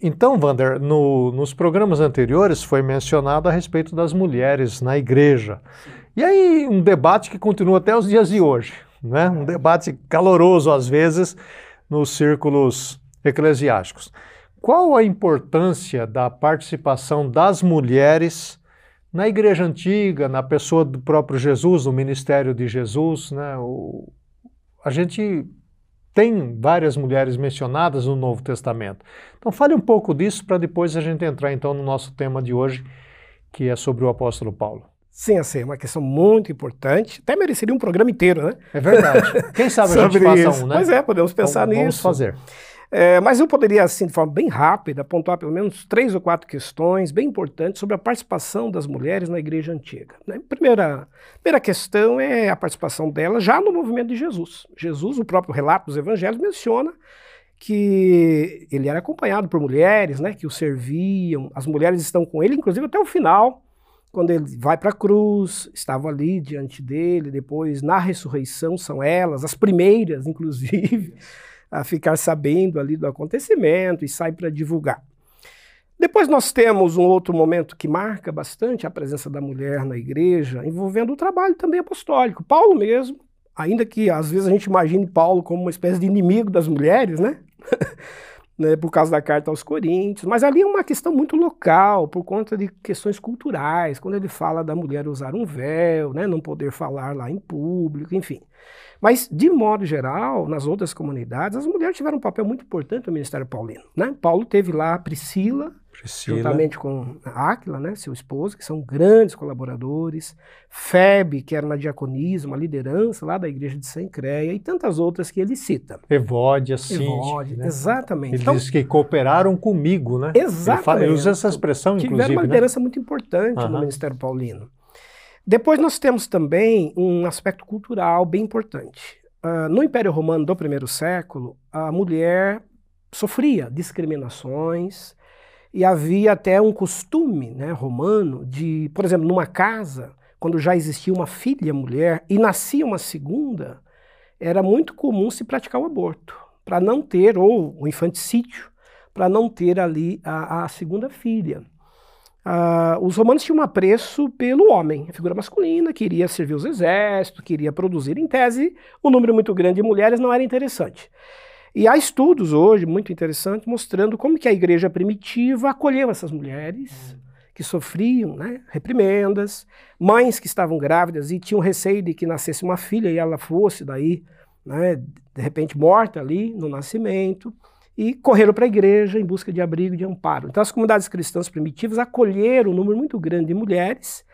Então, Wander, no, nos programas anteriores foi mencionado a respeito das mulheres na igreja. E aí, um debate que continua até os dias de hoje, né? um debate caloroso às vezes nos círculos eclesiásticos. Qual a importância da participação das mulheres na igreja antiga, na pessoa do próprio Jesus, no ministério de Jesus? Né? O, a gente tem várias mulheres mencionadas no Novo Testamento. Então fale um pouco disso para depois a gente entrar então no nosso tema de hoje, que é sobre o apóstolo Paulo. Sim, assim, é uma questão muito importante. Até mereceria um programa inteiro, né? É verdade. Quem sabe a gente faça isso. um, né? Pois é, podemos pensar vamos, nisso. Vamos fazer. É, mas eu poderia, assim, de forma bem rápida, apontar pelo menos três ou quatro questões bem importantes sobre a participação das mulheres na igreja antiga. Né? Primeira, primeira questão é a participação delas já no movimento de Jesus. Jesus, o próprio relato dos evangelhos, menciona que ele era acompanhado por mulheres, né, que o serviam, as mulheres estão com ele, inclusive até o final, quando ele vai para a cruz, estavam ali diante dele, depois na ressurreição são elas, as primeiras, inclusive, a ficar sabendo ali do acontecimento e sai para divulgar. Depois nós temos um outro momento que marca bastante a presença da mulher na igreja, envolvendo o trabalho também apostólico. Paulo mesmo, ainda que às vezes a gente imagine Paulo como uma espécie de inimigo das mulheres, né? né, por causa da carta aos Coríntios, mas ali é uma questão muito local, por conta de questões culturais, quando ele fala da mulher usar um véu, né, não poder falar lá em público, enfim. Mas, de modo geral, nas outras comunidades, as mulheres tiveram um papel muito importante no ministério paulino. Né? Paulo teve lá a Priscila, Priscila. juntamente com Áquila, né, seu esposo, que são grandes colaboradores, Febe, que era na diaconismo, uma liderança lá da igreja de Sencreia, e tantas outras que ele cita. Evódia, sim. Evódia, né? exatamente. Ele então, diz que cooperaram comigo, né? Exatamente. Ele, fala, ele usa essa expressão, Tiveram inclusive. Tiveram uma né? liderança né? muito importante no ministério paulino. Depois nós temos também um aspecto cultural bem importante. Uh, no Império Romano do primeiro século, a mulher sofria discriminações e havia até um costume né, romano de, por exemplo, numa casa, quando já existia uma filha mulher e nascia uma segunda, era muito comum se praticar o aborto, para não ter, ou o infanticídio, para não ter ali a, a segunda filha. Uh, os romanos tinham um apreço pelo homem, a figura masculina, queria servir os exércitos, queria produzir. Em tese, o um número muito grande de mulheres não era interessante. E há estudos hoje muito interessantes mostrando como que a igreja primitiva acolheu essas mulheres que sofriam né, reprimendas, mães que estavam grávidas e tinham receio de que nascesse uma filha e ela fosse daí, né, de repente morta ali no nascimento e correram para a igreja em busca de abrigo e de amparo. Então, as comunidades cristãs primitivas acolheram um número muito grande de mulheres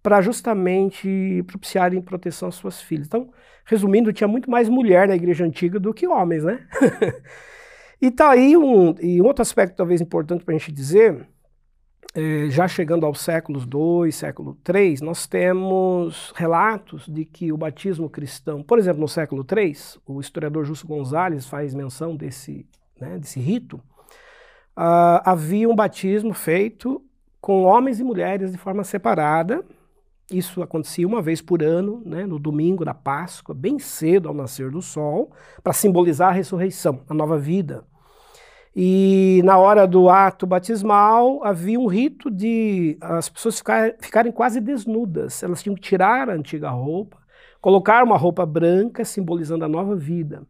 para justamente propiciarem proteção às suas filhas. Então, resumindo, tinha muito mais mulher na igreja antiga do que homens, né? e tá aí um, e um outro aspecto talvez importante para a gente dizer, é, já chegando aos séculos II, século III, nós temos relatos de que o batismo cristão, por exemplo, no século III, o historiador Justo Gonzalez faz menção desse né, desse rito, uh, havia um batismo feito com homens e mulheres de forma separada. Isso acontecia uma vez por ano, né, no domingo da Páscoa, bem cedo ao nascer do sol, para simbolizar a ressurreição, a nova vida. E na hora do ato batismal havia um rito de as pessoas ficar, ficarem quase desnudas. Elas tinham que tirar a antiga roupa, colocar uma roupa branca simbolizando a nova vida.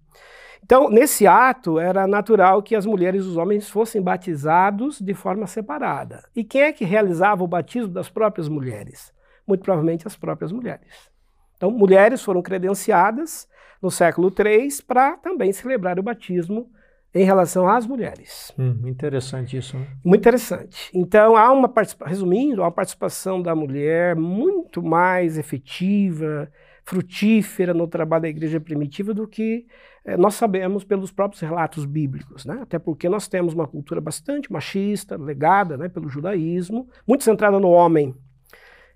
Então, nesse ato, era natural que as mulheres e os homens fossem batizados de forma separada. E quem é que realizava o batismo das próprias mulheres? Muito provavelmente as próprias mulheres. Então, mulheres foram credenciadas no século III para também celebrar o batismo em relação às mulheres. Hum, interessante isso. Né? Muito interessante. Então, há uma resumindo, há uma participação da mulher muito mais efetiva, frutífera no trabalho da igreja primitiva do que é, nós sabemos pelos próprios relatos bíblicos, né? até porque nós temos uma cultura bastante machista, legada né, pelo judaísmo, muito centrada no homem.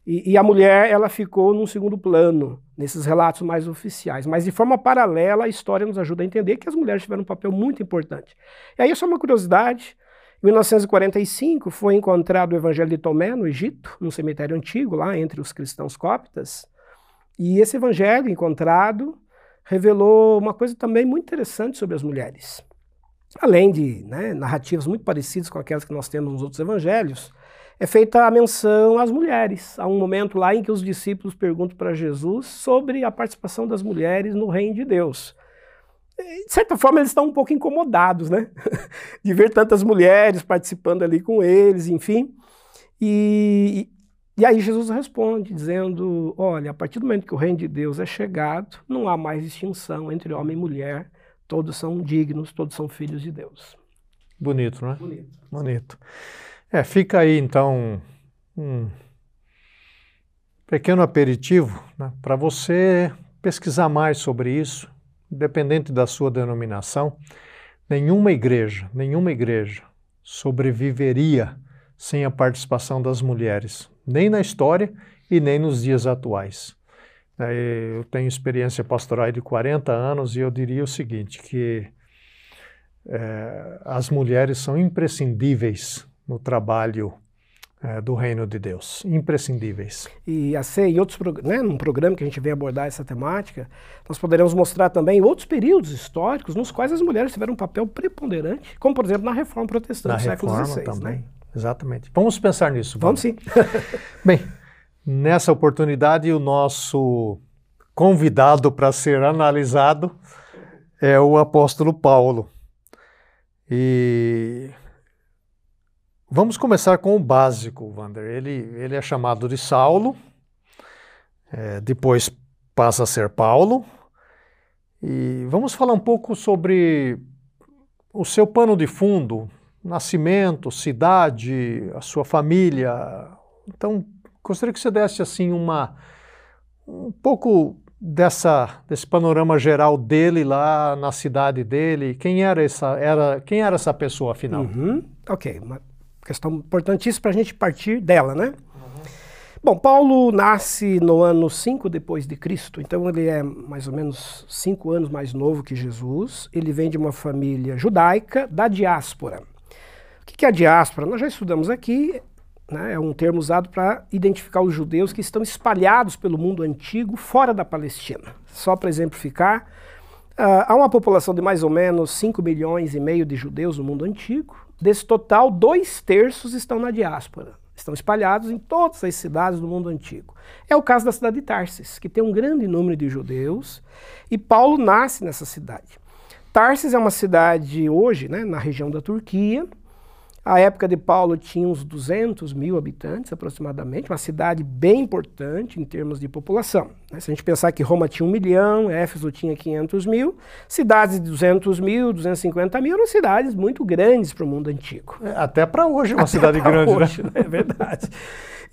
E, e, a mulher ela ficou num segundo plano nesses relatos mais oficiais. Mas de forma paralela, a história nos ajuda a entender que as mulheres tiveram um papel muito importante. E aí, só uma curiosidade: em 1945 foi encontrado o Evangelho de Tomé no Egito, num cemitério antigo, lá entre os cristãos cóptas. E esse Evangelho encontrado revelou uma coisa também muito interessante sobre as mulheres. além de né, narrativas muito parecidas com aquelas que nós temos nos outros evangelhos, é feita a menção às mulheres. Há um momento lá em que os discípulos perguntam para Jesus sobre a participação das mulheres no reino de Deus. De certa forma, eles estão um pouco incomodados, né? De ver tantas mulheres participando ali com eles, enfim. E, e aí Jesus responde, dizendo: Olha, a partir do momento que o reino de Deus é chegado, não há mais distinção entre homem e mulher, todos são dignos, todos são filhos de Deus. Bonito, né? Bonito. Bonito. É, fica aí então um pequeno aperitivo né, para você pesquisar mais sobre isso, independente da sua denominação. Nenhuma igreja, nenhuma igreja sobreviveria sem a participação das mulheres, nem na história e nem nos dias atuais. É, eu tenho experiência pastoral de 40 anos e eu diria o seguinte, que é, as mulheres são imprescindíveis no trabalho é, do reino de Deus, imprescindíveis. E assim, em outros né, num programa que a gente vem abordar essa temática, nós poderemos mostrar também outros períodos históricos nos quais as mulheres tiveram um papel preponderante, como por exemplo na Reforma Protestante do século XVI. Também. Né? Exatamente. Vamos pensar nisso. Vamos, sim. Bem, nessa oportunidade o nosso convidado para ser analisado é o apóstolo Paulo. E Vamos começar com o básico, Wander. Ele, ele é chamado de Saulo, é, depois passa a ser Paulo. E vamos falar um pouco sobre o seu pano de fundo, nascimento, cidade, a sua família. Então, gostaria que você desse assim uma um pouco dessa desse panorama geral dele lá na cidade dele. Quem era essa era quem era essa pessoa afinal? Uhum. Ok, questão importantíssima para a gente partir dela, né? Bom, Paulo nasce no ano 5 depois de Cristo, então ele é mais ou menos 5 anos mais novo que Jesus. Ele vem de uma família judaica da diáspora. O que é a diáspora? Nós já estudamos aqui, né, é um termo usado para identificar os judeus que estão espalhados pelo mundo antigo fora da Palestina. Só para exemplificar, uh, há uma população de mais ou menos 5 milhões e meio de judeus no mundo antigo, Desse total, dois terços estão na diáspora. Estão espalhados em todas as cidades do mundo antigo. É o caso da cidade de Tarsis, que tem um grande número de judeus, e Paulo nasce nessa cidade. Tarsis é uma cidade hoje, né, na região da Turquia, a época de Paulo tinha uns 200 mil habitantes aproximadamente, uma cidade bem importante em termos de população. Né? Se a gente pensar que Roma tinha um milhão, Éfeso tinha 500 mil, cidades de 200 mil, 250 mil eram cidades muito grandes para o mundo antigo. É, até para hoje é uma até cidade grande, né? hoje, né? É verdade.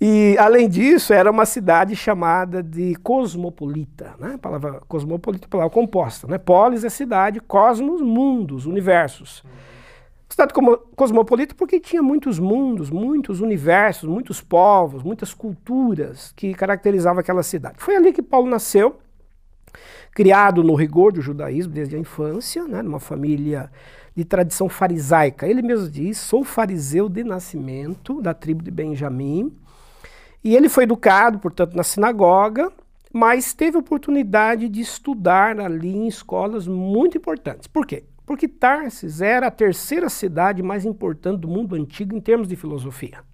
E, além disso, era uma cidade chamada de cosmopolita. Né? A palavra cosmopolita é a palavra composta. Né? Polis é cidade, cosmos, mundos, universos. Cidade cosmopolita porque tinha muitos mundos, muitos universos, muitos povos, muitas culturas que caracterizavam aquela cidade. Foi ali que Paulo nasceu, criado no rigor do judaísmo desde a infância, né, numa família de tradição farisaica. Ele mesmo diz: sou fariseu de nascimento, da tribo de Benjamim. E ele foi educado, portanto, na sinagoga, mas teve oportunidade de estudar ali em escolas muito importantes. Por quê? Porque Tarsis era a terceira cidade mais importante do mundo antigo em termos de filosofia.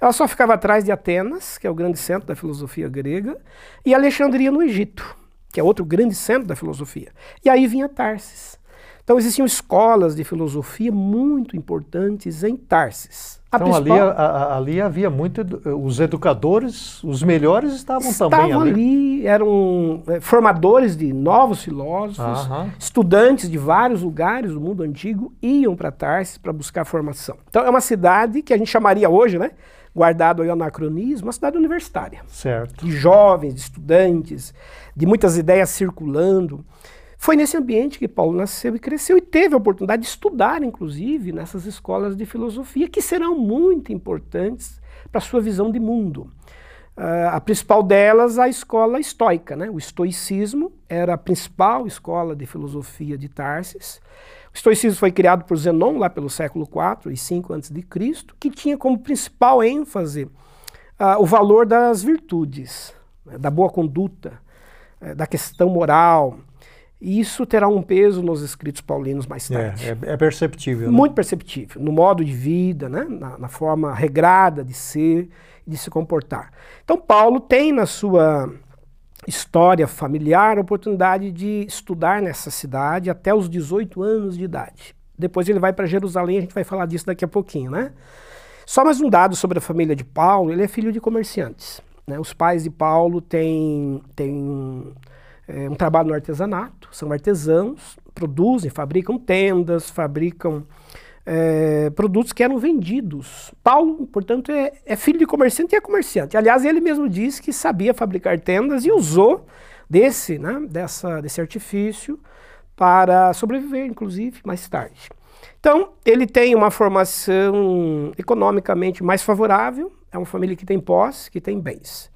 Ela só ficava atrás de Atenas, que é o grande centro da filosofia grega, e Alexandria no Egito, que é outro grande centro da filosofia. E aí vinha Tarsis. Então existiam escolas de filosofia muito importantes em Tarsis. A então principal... ali, a, ali, havia muito. Os educadores, os melhores estavam, estavam também ali. ali. Eram é, formadores de novos filósofos, estudantes de vários lugares do mundo antigo iam para Tarsis para buscar formação. Então é uma cidade que a gente chamaria hoje, né? Guardado aí o anacronismo, uma cidade universitária. Certo. De jovens, de estudantes, de muitas ideias circulando. Foi nesse ambiente que Paulo nasceu e cresceu e teve a oportunidade de estudar, inclusive, nessas escolas de filosofia, que serão muito importantes para a sua visão de mundo. Uh, a principal delas, a escola estoica. Né? O estoicismo era a principal escola de filosofia de Tarsis. O estoicismo foi criado por Zenon lá pelo século IV e 5 a.C., que tinha como principal ênfase uh, o valor das virtudes, né? da boa conduta, uh, da questão moral, E isso terá um peso nos escritos paulinos mais É, tarde. é, é perceptível. né? Muito perceptível, no modo de vida, né? na, na forma regrada de ser de se comportar. Então, Paulo tem na sua história familiar a oportunidade de estudar nessa cidade até os 18 anos de idade. Depois ele vai para Jerusalém, a gente vai falar disso daqui a pouquinho, né? Só mais um dado sobre a família de Paulo, ele é filho de comerciantes. Né? Os pais de Paulo têm, têm é, um trabalho no artesanato, são artesãos, produzem, fabricam tendas, fabricam é, produtos que eram vendidos. Paulo, portanto, é, é, filho de comerciante e é comerciante. Aliás, ele mesmo diz que sabia fabricar tendas e usou desse, né, dessa, desse artifício para sobreviver, inclusive, mais tarde. Então, ele tem uma formação economicamente mais favorável, é uma família que tem posse, que tem bens.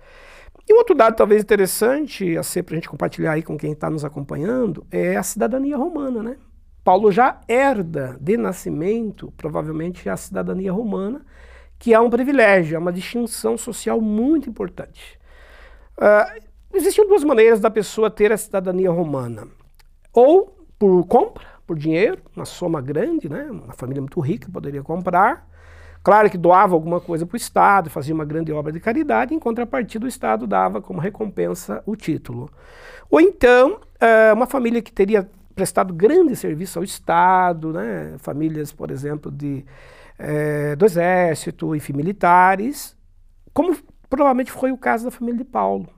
E um outro dado talvez interessante a ser para a gente compartilhar aí com quem está nos acompanhando é a cidadania romana, né? Paulo já herda de nascimento, provavelmente, a cidadania romana, que é um privilégio, é uma distinção social muito importante. Uh, existem duas maneiras da pessoa ter a cidadania romana. Ou por compra, por dinheiro, uma soma grande, né? uma família muito rica poderia comprar. Claro que doava alguma coisa para o Estado, fazia uma grande obra de caridade, em contrapartida o Estado dava como recompensa o título. Ou então, uh, uma família que teria prestado grande serviço ao Estado, né? famílias, por exemplo, de, é, do Exército, enfim, militares, como provavelmente foi o caso da família de Paulo.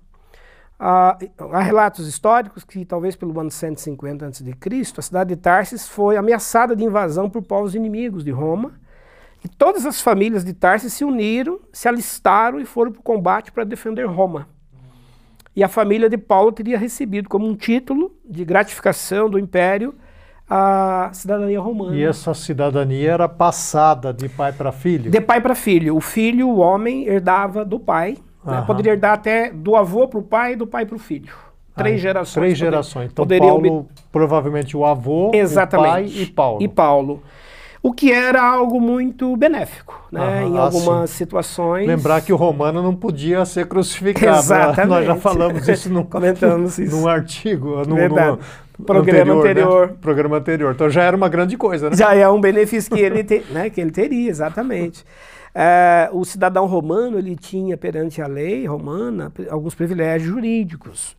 Ah, há relatos históricos que, talvez pelo ano 150 a.C., a cidade de Tarsis foi ameaçada de invasão por povos inimigos de Roma, e todas as famílias de Tarsis se uniram, se alistaram e foram para o combate para defender Roma. E a família de Paulo teria recebido como um título de gratificação do império a cidadania romana. E essa cidadania era passada de pai para filho? De pai para filho. O filho, o homem, herdava do pai. Né? Poderia herdar até do avô para o pai e do pai para o filho. Três ah, gerações. Três poder, gerações. Então, Paulo, provavelmente o avô, Exatamente. o pai e Paulo. E Paulo. O que era algo muito benéfico, né? em algumas assim. situações. Lembrar que o romano não podia ser crucificado. Né? Exatamente. Nós já falamos isso no, Comentamos isso. num artigo, no, Verdade. no programa anterior. anterior. Né? Programa anterior. Então já era uma grande coisa, né? Já é um benefício que ele, te, né, que ele teria, exatamente. É, o cidadão romano ele tinha perante a lei romana alguns privilégios jurídicos.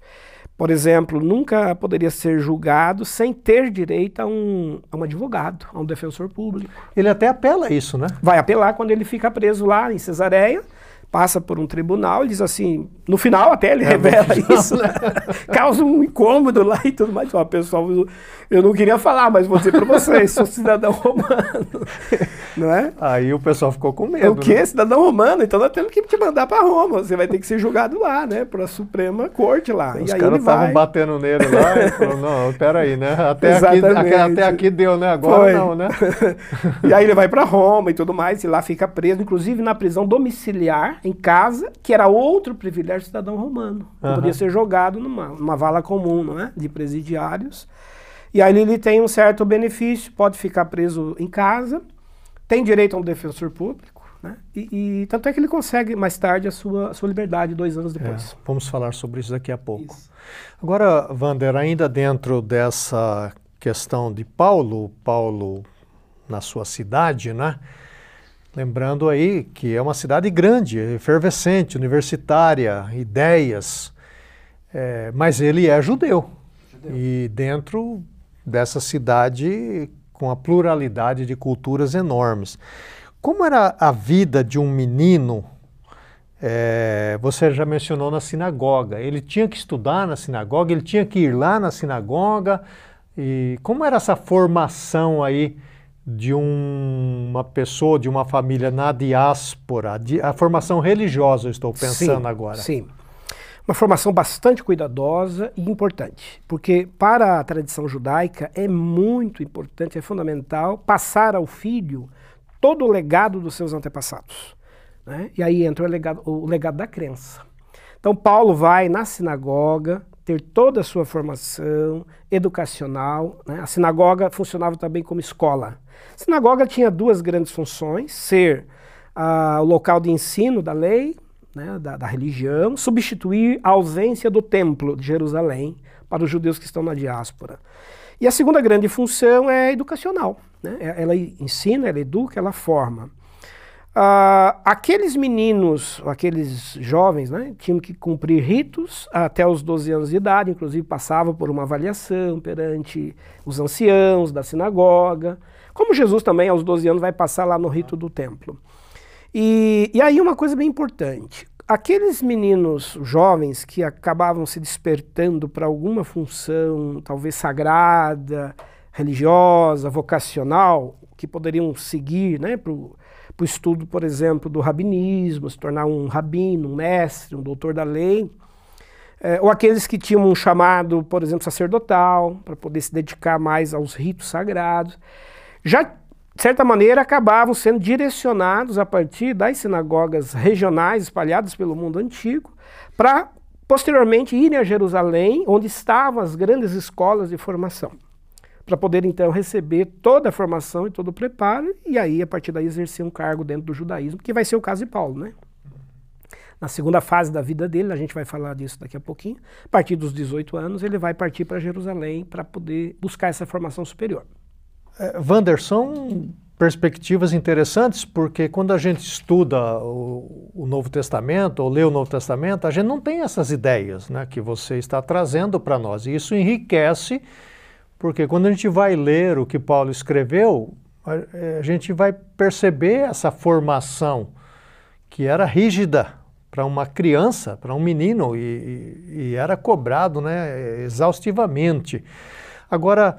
Por exemplo, nunca poderia ser julgado sem ter direito a um, a um advogado, a um defensor público. Ele até apela isso, né? Vai apelar quando ele fica preso lá em Cesareia, passa por um tribunal diz assim, no final até ele é, revela isso, né? causa um incômodo lá e tudo mais. Ó, pessoal, eu não queria falar, mas vou dizer para vocês, sou cidadão romano, não é? Aí o pessoal ficou com medo. O quê? Né? Cidadão romano? Então nós temos que te mandar para Roma, você vai ter que ser julgado lá, né? Para a Suprema Corte lá. Os caras estavam batendo nele lá e falou, não, peraí, né? Até aqui, até aqui deu, né? Agora Foi. não, né? e aí ele vai para Roma e tudo mais, e lá fica preso, inclusive na prisão domiciliar, em casa, que era outro privilégio do cidadão romano. Uhum. Podia ser jogado numa, numa vala comum, não é? De presidiários. E aí ele tem um certo benefício, pode ficar preso em casa, tem direito a um defensor público, né? E, e tanto é que ele consegue mais tarde a sua, a sua liberdade dois anos depois. É, vamos falar sobre isso daqui a pouco. Isso. Agora, Vander, ainda dentro dessa questão de Paulo, Paulo na sua cidade, né? Lembrando aí que é uma cidade grande, efervescente, universitária, ideias, é, mas ele é judeu. judeu. E dentro dessa cidade com a pluralidade de culturas enormes. Como era a vida de um menino? É, você já mencionou na sinagoga. Ele tinha que estudar na sinagoga, ele tinha que ir lá na sinagoga. E como era essa formação aí de um, uma pessoa, de uma família na diáspora? De, a formação religiosa, eu estou pensando sim, agora. Sim. Uma formação bastante cuidadosa e importante, porque para a tradição judaica é muito importante, é fundamental passar ao filho todo o legado dos seus antepassados. Né? E aí entra o legado, o legado da crença. Então, Paulo vai na sinagoga ter toda a sua formação educacional. Né? A sinagoga funcionava também como escola. A sinagoga tinha duas grandes funções: ser ah, o local de ensino da lei né, da, da, religião, substituir a ausência do templo de Jerusalém para os judeus que estão na diáspora. E a segunda grande função é educacional. Né? É, ela ensina, ela educa, ela forma. Uh, aqueles meninos, aqueles jovens, né, tinham que cumprir ritos até os 12 anos de idade, inclusive passava por uma avaliação perante os anciãos da sinagoga, como Jesus também aos 12 anos vai passar lá no rito do templo. E, e aí uma coisa bem importante, aqueles meninos jovens que acabavam se despertando para alguma função, talvez sagrada, religiosa, vocacional, que poderiam seguir né, para o estudo, por exemplo, do rabinismo, se tornar um rabino, um mestre, um doutor da lei, é, ou aqueles que tinham um chamado, por exemplo, sacerdotal, para poder se dedicar mais aos ritos sagrados, já, de certa maneira, acabavam sendo direcionados a partir das sinagogas regionais espalhadas pelo mundo antigo, para posteriormente irem a Jerusalém, onde estavam as grandes escolas de formação para poder então receber toda a formação e todo o preparo e aí a partir daí exercer um cargo dentro do judaísmo, que vai ser o caso de Paulo, né? Na segunda fase da vida dele, a gente vai falar disso daqui a pouquinho, a partir dos 18 anos, ele vai partir para Jerusalém para poder buscar essa formação superior. É, Wanderson, perspectivas interessantes, porque quando a gente estuda o, o, Novo Testamento, ou lê o Novo Testamento, a gente não tem essas ideias né, que você está trazendo para nós. E isso enriquece porque quando a gente vai ler o que Paulo escreveu, a, é, a gente vai perceber essa formação que era rígida para uma criança, para um menino, e, e, e, era cobrado né, exaustivamente. Agora,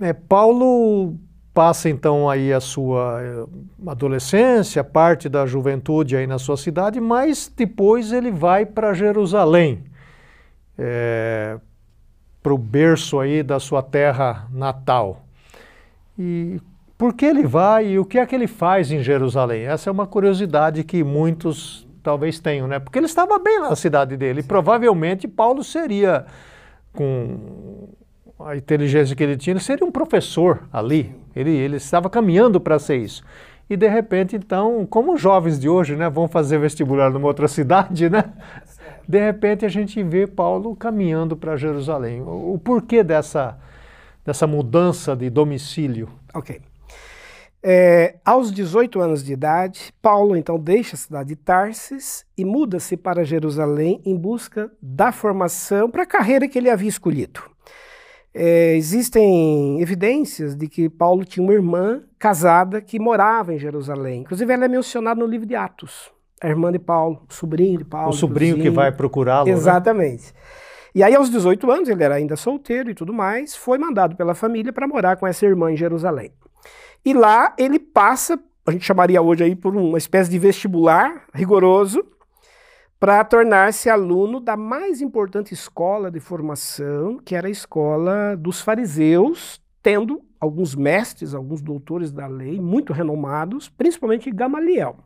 é, Paulo passa então aí a sua é, adolescência, parte da juventude aí na sua cidade, mas depois ele vai para Jerusalém. É, para o berço aí da sua terra natal. E por que ele vai e o que é que ele faz em Jerusalém? Essa é uma curiosidade que muitos talvez tenham, né? Porque ele estava bem na cidade dele. E provavelmente Paulo seria, com a inteligência que ele tinha, ele seria um professor ali. Ele, ele estava caminhando para ser isso. E de repente, então, como os jovens de hoje, né, vão fazer vestibular numa outra cidade, né? de repente a gente vê Paulo caminhando para Jerusalém. O, o, porquê dessa, dessa mudança de domicílio? Ok. É, aos 18 anos de idade, Paulo então deixa a cidade de Tarsis e muda-se para Jerusalém em busca da formação para a carreira que ele havia escolhido. É, existem evidências de que Paulo tinha uma irmã casada que morava em Jerusalém. Inclusive, ela é mencionada no livro de Atos a irmã de Paulo, o sobrinho de Paulo. O sobrinho que vai procurá-lo. Né? Exatamente. Né? E aí, aos 18 anos, ele era ainda solteiro e tudo mais, foi mandado pela família para morar com essa irmã em Jerusalém. E lá ele passa, a gente chamaria hoje aí por uma espécie de vestibular rigoroso, para tornar-se aluno da mais importante escola de formação, que era a escola dos fariseus, tendo alguns mestres, alguns doutores da lei muito renomados, principalmente Gamaliel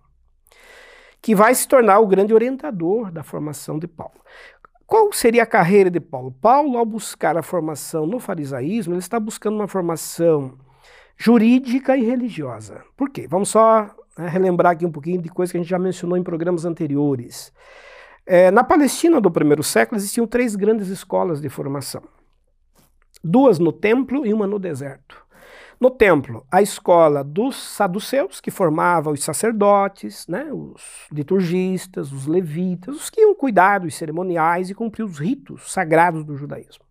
que vai se tornar o grande orientador da formação de Paulo. Qual seria a carreira de Paulo? Paulo, ao buscar a formação no farisaísmo, ele está buscando uma formação jurídica e religiosa. Por quê? Vamos só né, relembrar aqui um pouquinho de coisa que a gente já mencionou em programas anteriores. É, na Palestina do primeiro século existiam três grandes escolas de formação: duas no templo e uma no deserto. No templo, a escola dos saduceus, que formava os sacerdotes, né, os liturgistas, os levitas, os que iam cuidar dos cerimoniais e cumprir os ritos sagrados do judaísmo.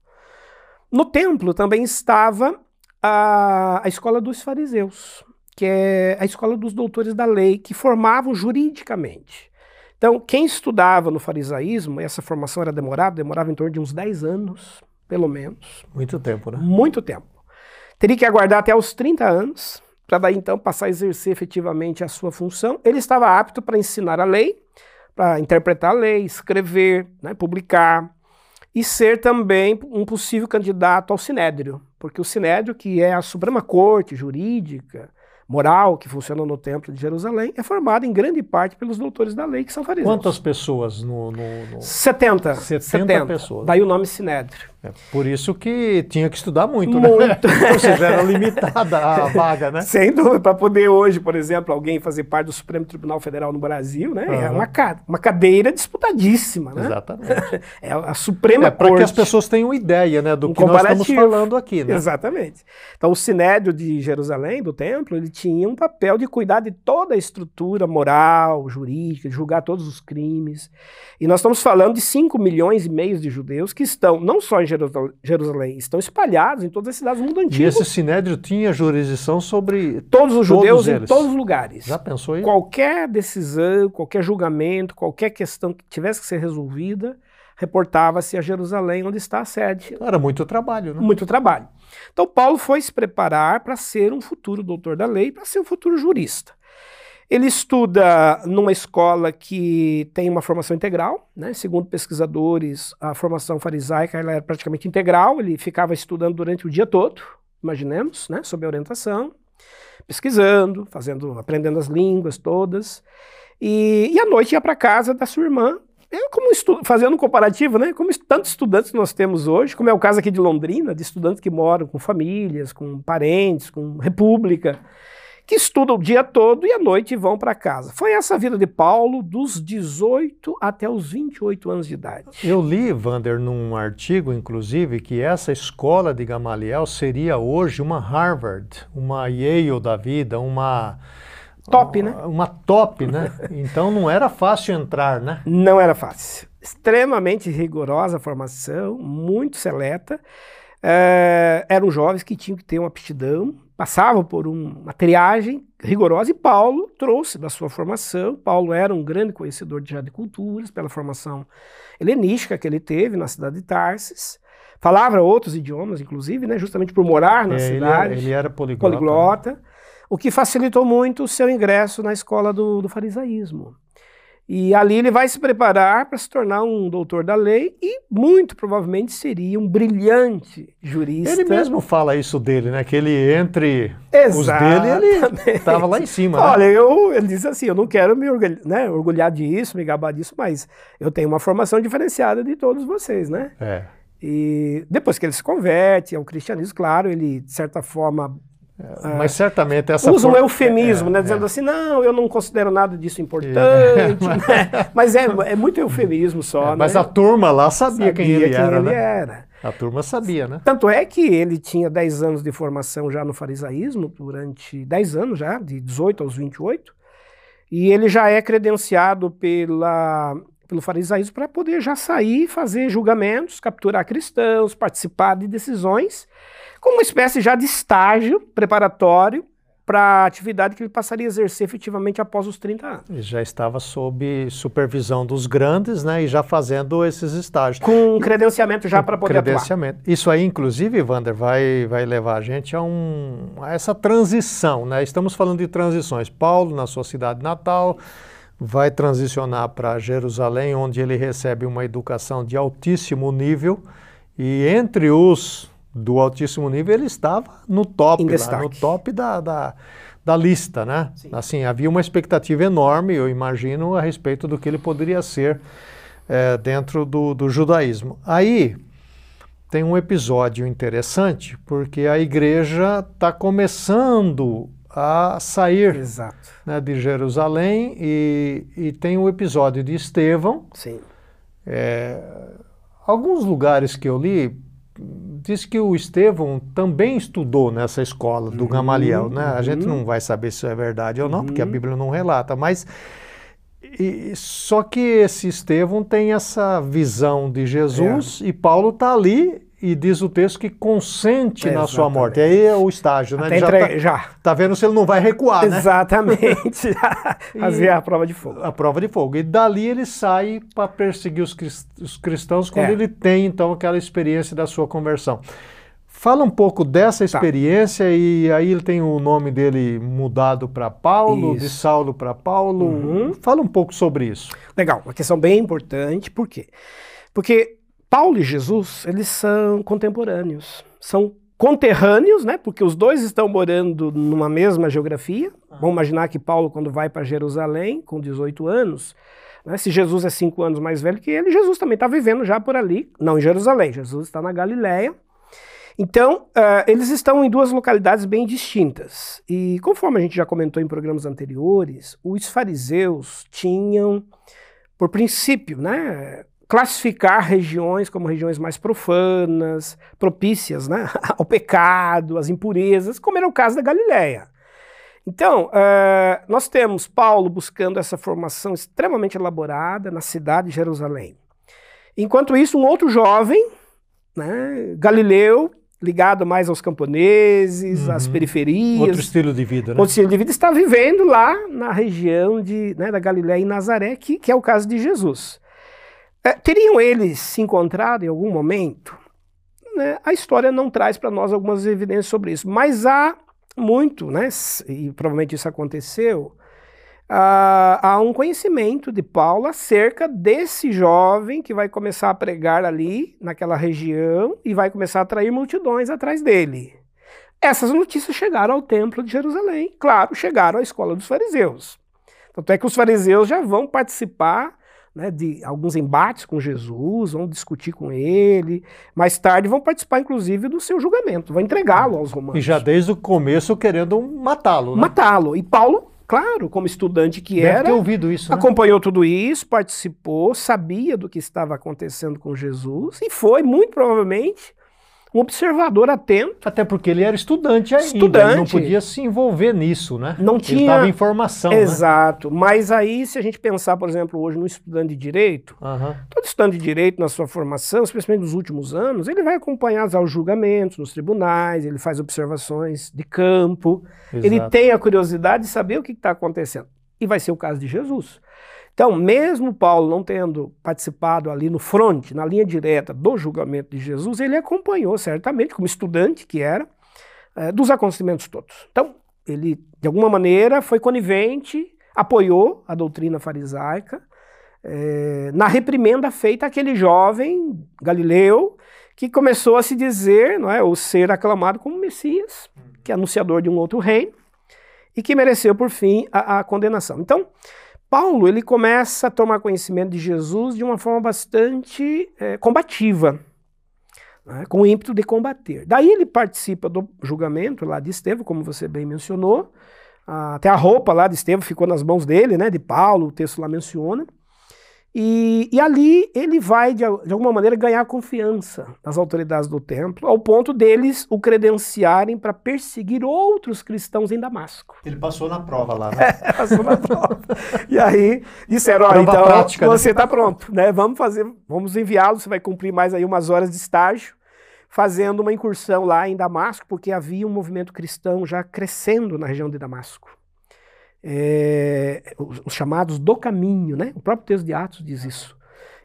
No templo também estava a, a escola dos fariseus, que é a escola dos doutores da lei, que formavam juridicamente. Então, quem estudava no farisaísmo, essa formação era demorada, demorava em torno de uns 10 anos, pelo menos. Muito tempo, né? Muito tempo. Teria que aguardar até os 30 anos, para daí então passar a exercer efetivamente a sua função. Ele estava apto para ensinar a lei, para interpretar a lei, escrever, né, publicar, e ser também um possível candidato ao Sinédrio, porque o Sinédrio, que é a Suprema Corte jurídica, moral, que funciona no Templo de Jerusalém, é formado em grande parte pelos doutores da lei, que são fariseus. Quantas pessoas no... no, no... 70, 70. 70 pessoas. Daí o nome Sinédrio. É por isso que tinha que estudar muito, muito. né? Ou seja, era limitada a vaga, né? Sem dúvida, para poder hoje, por exemplo, alguém fazer parte do Supremo Tribunal Federal no Brasil, né? Uhum. É uma, uma cadeira disputadíssima, né? Exatamente. É a Suprema é, Para que as pessoas tenham ideia, né, do um que nós estamos falando aqui, né? Exatamente. Então, o Sinédrio de Jerusalém, do templo, ele tinha um papel de cuidar de toda a estrutura moral, jurídica, de julgar todos os crimes. E nós estamos falando de 5 milhões e meio de judeus que estão não só em Jerusalém, estão espalhados em todas as cidades do mundo antigo. E esse sinédrio tinha jurisdição sobre todos os judeus todos em todos os lugares. Já pensou aí? Qualquer decisão, qualquer julgamento, qualquer questão que tivesse que ser resolvida, reportava-se a Jerusalém, onde está a sede. Era muito trabalho, né? Muito trabalho. Então Paulo foi se preparar para ser um futuro doutor da lei, para ser um futuro jurista. Ele estuda numa escola que tem uma formação integral, né? segundo pesquisadores, a formação farisaica ela era praticamente integral, ele ficava estudando durante o dia todo, imaginemos, né? sob orientação, pesquisando, fazendo, aprendendo as línguas todas, e, e à noite ia para casa da sua irmã, eu como fazendo um comparativo, né, como tantos estudantes nós temos hoje, como é o caso aqui de Londrina, de estudantes que moram com famílias, com parentes, com república, que estudam o dia todo e à noite vão para casa. Foi essa a vida de Paulo dos 18 até os 28 anos de idade. Eu li, Vander, num artigo, inclusive, que essa escola de Gamaliel seria hoje uma Harvard, uma Yale da vida, uma top, uma, né? Uma top, né? Então não era fácil entrar, né? Não era fácil. Extremamente rigorosa a formação, muito seleta. É, eram jovens que tinham que ter uma aptidão passavam por uma triagem rigorosa e Paulo trouxe da sua formação. Paulo era um grande conhecedor já de culturas, pela formação helenística que ele teve na cidade de Tarsis. Falava outros idiomas, inclusive, né, justamente por morar na é, cidade. Ele era, ele era poliglota. poliglota o que facilitou muito o seu ingresso na escola do, do farisaísmo. E ali ele vai se preparar para se tornar um doutor da lei e muito provavelmente seria um brilhante jurista. Ele mesmo fala isso dele, né? Que ele entre Exatamente. os dele, ele estava lá em cima. Né? Olha, eu, ele diz assim, eu não quero me orgulhar, né, orgulhar disso, me gabar disso, mas eu tenho uma formação diferenciada de todos vocês, né? É. E depois que ele se converte ao cristianismo, claro, ele de certa forma é, mas certamente essa usa um eufemismo, é, né, dizendo é. assim, não, eu não considero nada disso importante, né? mas é, é muito eufemismo só. É, mas a turma lá sabia, sabia quem ele quem era, ele né? era. A turma sabia, né? Tanto é que ele tinha 10 anos de formação já no farisaísmo, durante 10 anos já, de 18 aos 28, e ele já é credenciado pela, pelo farisaísmo para poder já sair, fazer julgamentos, capturar cristãos, participar de decisões, como uma espécie já de estágio preparatório para a atividade que ele passaria a exercer efetivamente após os 30 anos. Ele já estava sob supervisão dos grandes, né, e já fazendo esses estágios. Com credenciamento já para poder credenciamento. atuar. Isso aí, inclusive, Wander, vai, vai levar a gente a, um, a essa transição, né? Estamos falando de transições. Paulo, na sua cidade natal, vai transicionar para Jerusalém, onde ele recebe uma educação de altíssimo nível, e entre os do altíssimo nível, ele estava no top, lá, no top da, da, da lista, né? Sim. Assim, havia uma expectativa enorme, eu imagino, a respeito do que ele poderia ser é, dentro do, do judaísmo. Aí tem um episódio interessante, porque a igreja está começando a sair né, de Jerusalém e, e, tem o episódio de Estevão. Sim. É, alguns lugares que eu li diz que o Estevão também estudou nessa escola do uhum, Gamaliel, né? A gente uhum. não vai saber se é verdade ou não, uhum. porque a uhum. Bíblia não relata, mas e, só que esse Estevão tem essa visão de Jesus é. e Paulo está ali e diz o texto que consente é, na sua morte. Aí é o estágio, né? Até já, entre... tá, já tá vendo se ele não vai recuar, né? Exatamente. Fazer a prova de fogo. A prova de fogo. E dali ele sai para perseguir os, os cristãos quando é. ele tem, então, aquela experiência da sua conversão. Fala um pouco dessa tá. experiência tá. e aí ele tem o nome dele mudado para Paulo, isso. de Saulo para Paulo. Uhum. Fala um pouco sobre isso. Legal, uma questão bem importante, por quê? Porque Paulo e Jesus, eles são contemporâneos, são conterrâneos, né? Porque os dois estão morando numa mesma geografia. Vamos imaginar que Paulo, quando vai para Jerusalém, com 18 anos, Né? Se Jesus é cinco anos mais velho que ele, Jesus também está vivendo já por ali, não em Jerusalém, Jesus está na Galiléia. Então, uh, eles estão em duas localidades bem distintas. E conforme a gente já comentou em programas anteriores, os fariseus tinham, por princípio, né, classificar regiões como regiões mais profanas, propícias né, ao pecado, às impurezas, como era o caso da Galiléia. Então, uh, nós temos Paulo buscando essa formação extremamente elaborada na cidade de Jerusalém. Enquanto isso, um outro jovem, né, Galileu, ligado mais aos camponeses, uhum. às periferias. Outro estilo de vida, né? Outro estilo de vida está vivendo lá na região de, né, da Galiléia e Nazaré, que, que é o caso de Jesus. É, teriam eles se encontrado em algum momento? Né, a história não traz para nós algumas evidências sobre isso, mas há muito, né, e provavelmente isso aconteceu, uh, há um conhecimento de Paulo acerca desse jovem que vai começar a pregar ali, naquela região, e vai começar a atrair multidões atrás dele. Essas notícias chegaram ao templo de Jerusalém, claro, chegaram à escola dos fariseus. Tanto é que os fariseus já vão participar né, de alguns embates com Jesus, vão discutir com ele. Mais tarde vão participar, inclusive, do seu julgamento, vão entregá-lo aos romanos. E já desde o começo querendo matá-lo. Né? Matá-lo. E Paulo, claro, como estudante que Deve era, ter ouvido isso, né? acompanhou tudo isso, participou, sabia do que estava acontecendo com Jesus e foi, muito provavelmente, um observador atento. Até porque ele era estudante ainda, estudante. não podia se envolver nisso, né? Não tinha. Ele estava em formação. Né? Exato. Né? Mas aí, se a gente pensar, por exemplo, hoje no estudante de direito, uhum. todo estudante de direito na sua formação, especialmente nos últimos anos, ele vai acompanhar os julgamentos nos tribunais, ele faz observações de campo, Exato. ele tem a curiosidade de saber o que está acontecendo. E vai ser o caso de Jesus. Então, mesmo Paulo não tendo participado ali no fronte, na linha direta do julgamento de Jesus, ele acompanhou certamente, como estudante que era, é, dos acontecimentos todos. Então, ele, de alguma maneira, foi conivente, apoiou a doutrina farisaica, é, na reprimenda feita àquele jovem galileu que começou a se dizer, não é, ou ser aclamado como Messias, que é anunciador de um outro reino, e que mereceu, por fim, a, a condenação. Então, Paulo ele começa a tomar conhecimento de Jesus de uma forma bastante é, combativa, né, com o ímpeto de combater. Daí ele participa do julgamento lá de Estevão, como você bem mencionou. Até a roupa lá de Estevão ficou nas mãos dele, né, de Paulo, o texto lá menciona. E, e, ali ele vai, de, de, alguma maneira, ganhar confiança das autoridades do templo, ao ponto deles o credenciarem para perseguir outros cristãos em Damasco. Ele passou na prova lá, né? É, passou na prova. e aí disseram: olha, então prática, né? você está né? pronto, né? Vamos fazer, vamos enviá-lo, você vai cumprir mais aí umas horas de estágio, fazendo uma incursão lá em Damasco, porque havia um movimento cristão já crescendo na região de Damasco é, os, os, chamados do caminho, né? O próprio texto de Atos diz isso.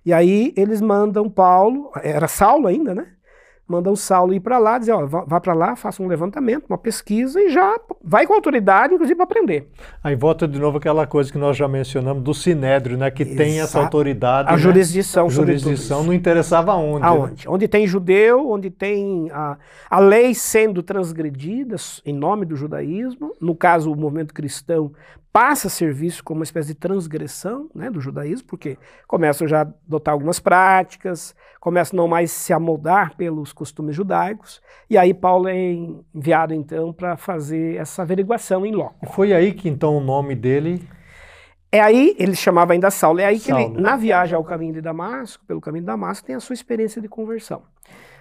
E aí eles mandam Paulo, era Saulo ainda, né? Mandam Saulo ir para lá, dizer, ó, vá, para lá, faça um levantamento, uma pesquisa e já vai com autoridade, inclusive, para aprender. Aí volta de novo aquela coisa que nós já mencionamos do Sinédrio, né, que Exato. tem essa autoridade. A né? jurisdição. A jurisdição não interessava aonde. Né? Aonde? Né? Onde tem judeu, onde tem a, a lei sendo transgredida em nome do judaísmo, no caso o movimento cristão passa a ser visto como uma espécie de transgressão né, do judaísmo, porque começam já a adotar algumas práticas, começam não mais se amoldar pelos costumes judaicos, e aí Paulo é enviado então para fazer essa averiguação em loco. E foi aí que então o nome dele... É aí, ele chamava ainda Saulo, é aí que Saulo. ele, na viagem ao caminho de Damasco, pelo caminho de Damasco, tem a sua experiência de conversão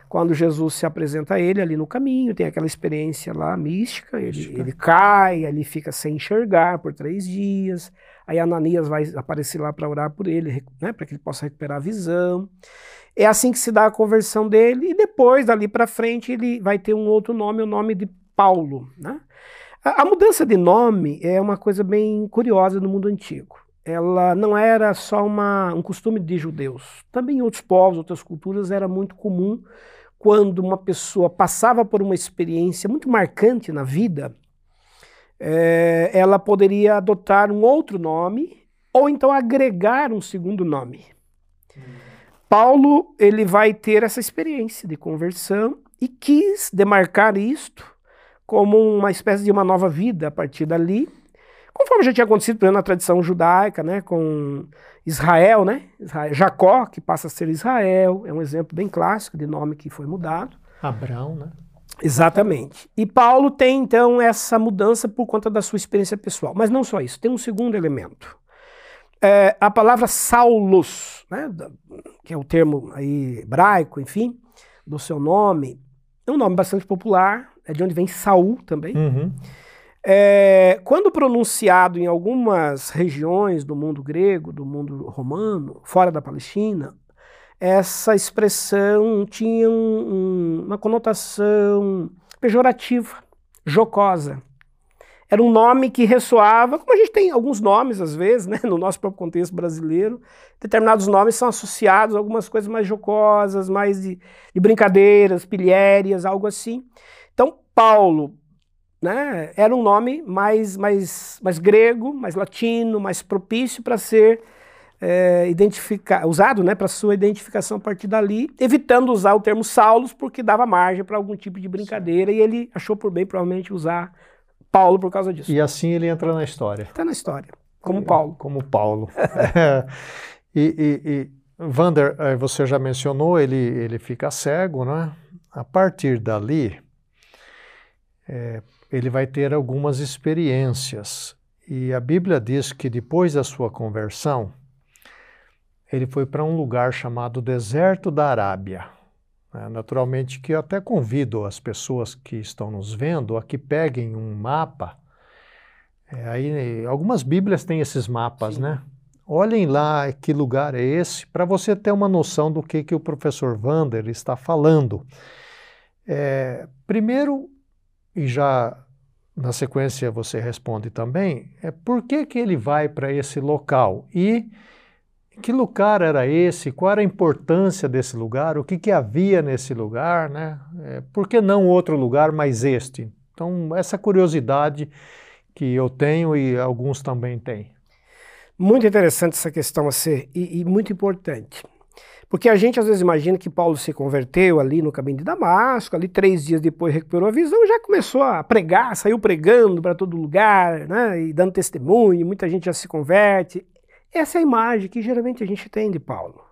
quando Jesus se apresenta a ele ali no caminho, tem aquela experiência lá mística, ele, ele cai, ele fica sem enxergar por três dias, aí Ananias vai aparecer lá para orar por ele, né, para que ele possa recuperar a visão. É assim que se dá a conversão dele, e depois, dali para frente, ele vai ter um outro nome, o nome de Paulo. Né? A, a mudança de nome é uma coisa bem curiosa no mundo antigo ela não era só uma, um costume de judeus. Também em outros povos, outras culturas, era muito comum quando uma pessoa passava por uma experiência muito marcante na vida, é, ela poderia adotar um outro nome ou então agregar um segundo nome. Hum. Paulo ele vai ter essa experiência de conversão e quis demarcar isto como uma espécie de uma nova vida a partir dali, Conforme já tinha acontecido, por exemplo, na tradição judaica, né, com Israel, né, Israel, Jacó, que passa a ser Israel, é um exemplo bem clássico de nome que foi mudado. Abraão, né? Exatamente. E Paulo tem então essa mudança por conta da sua experiência pessoal. Mas não só isso, tem um segundo elemento. É, a palavra Saulos, né, que é o termo aí hebraico, enfim, do seu nome, é um nome bastante popular, é de onde vem Saul também. Uhum. É, quando pronunciado em algumas regiões do mundo grego, do mundo romano, fora da Palestina, essa expressão tinha um, um, uma conotação pejorativa, jocosa. Era um nome que ressoava, como a gente tem alguns nomes às vezes, né, no nosso próprio contexto brasileiro, determinados nomes são associados a algumas coisas mais jocosas, mais de, de brincadeiras, pilhérias, algo assim. Então, Paulo né, era um nome mais, mais, mais grego, mais latino, mais propício para ser é, usado né, para sua identificação a partir dali, evitando usar o termo Saulos, porque dava margem para algum tipo de brincadeira, Sim. e ele achou por bem, provavelmente, usar Paulo por causa disso. E assim ele entra na história. Está na história, como Paulo. Como Paulo. é. e, e, e Vander, eh, você já mencionou, ele, ele fica cego, né? A partir dali, é, ele vai ter algumas experiências. E a Bíblia diz que depois da sua conversão, ele foi para um lugar chamado Deserto da Arábia. É, naturalmente que eu até convido as pessoas que estão nos vendo a que peguem um mapa. É, aí, algumas Bíblias têm esses mapas, Sim. né? Olhem lá que lugar é esse, para você ter uma noção do que, que o professor Vander está falando. É, primeiro, e já na sequência você responde também, é por que, que ele vai para esse local e que lugar era esse, qual era a importância desse lugar, o que, que havia nesse lugar, né? É, por que não outro lugar, mas este? Então, essa curiosidade que eu tenho e alguns também têm. Muito interessante essa questão a ser, e, e muito importante. Porque a gente às vezes imagina que Paulo se converteu ali no caminho de Damasco, ali três dias depois recuperou a visão e já começou a pregar, saiu pregando para todo lugar, né, e dando testemunho, muita gente já se converte. Essa é a imagem que geralmente a gente tem de Paulo.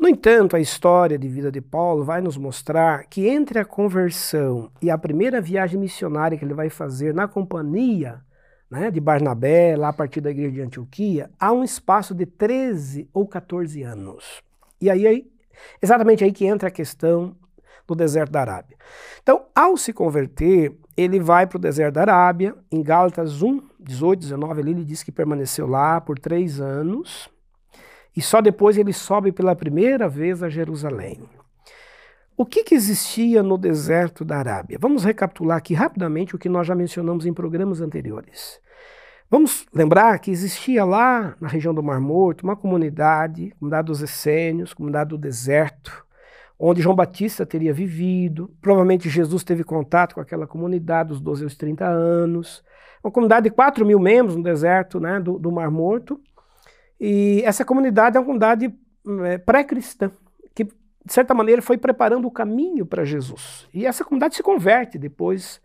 No entanto, a história de vida de Paulo vai nos mostrar que entre a conversão e a primeira viagem missionária que ele vai fazer na companhia né, de Barnabé, lá a partir da igreja de Antioquia, há um espaço de 13 ou 14 anos. E aí, exatamente aí que entra a questão do deserto da Arábia. Então, ao se converter, ele vai para o deserto da Arábia, em Gálatas 1, 18, 19, ali ele diz que permaneceu lá por três anos, e só depois ele sobe pela primeira vez a Jerusalém. O que, que existia no deserto da Arábia? Vamos recapitular aqui rapidamente o que nós já mencionamos em programas anteriores. Vamos lembrar que existia lá na região do Mar Morto uma comunidade, comunidade dos essênios, comunidade do deserto, onde João Batista teria vivido. Provavelmente Jesus teve contato com aquela comunidade dos 12 aos 30 anos. Uma comunidade de 4 mil membros no deserto né, do, do Mar Morto. E essa comunidade é uma comunidade é, pré-cristã, que de certa maneira foi preparando o caminho para Jesus. E essa comunidade se converte depois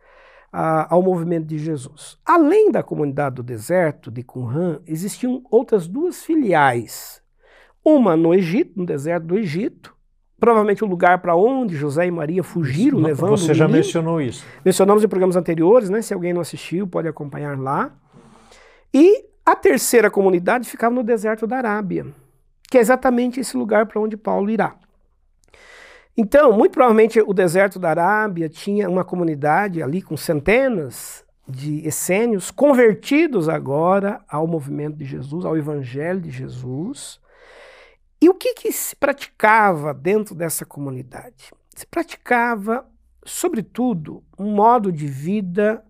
a, ao movimento de Jesus. Além da comunidade do deserto de Qumran, existiam outras duas filiais. Uma no Egito, no deserto do Egito, provavelmente o lugar para onde José e Maria fugiram, não, levando Você já mencionou isso. Mencionamos em programas anteriores, né? Se alguém não assistiu, pode acompanhar lá. E a terceira comunidade ficava no deserto da Arábia, que é exatamente esse lugar para onde Paulo irá. Então, muito provavelmente o deserto da Arábia tinha uma comunidade ali com centenas de essênios convertidos agora ao movimento de Jesus, ao evangelho de Jesus e o que, que se praticava dentro dessa comunidade? Se praticava, sobretudo, um modo de vida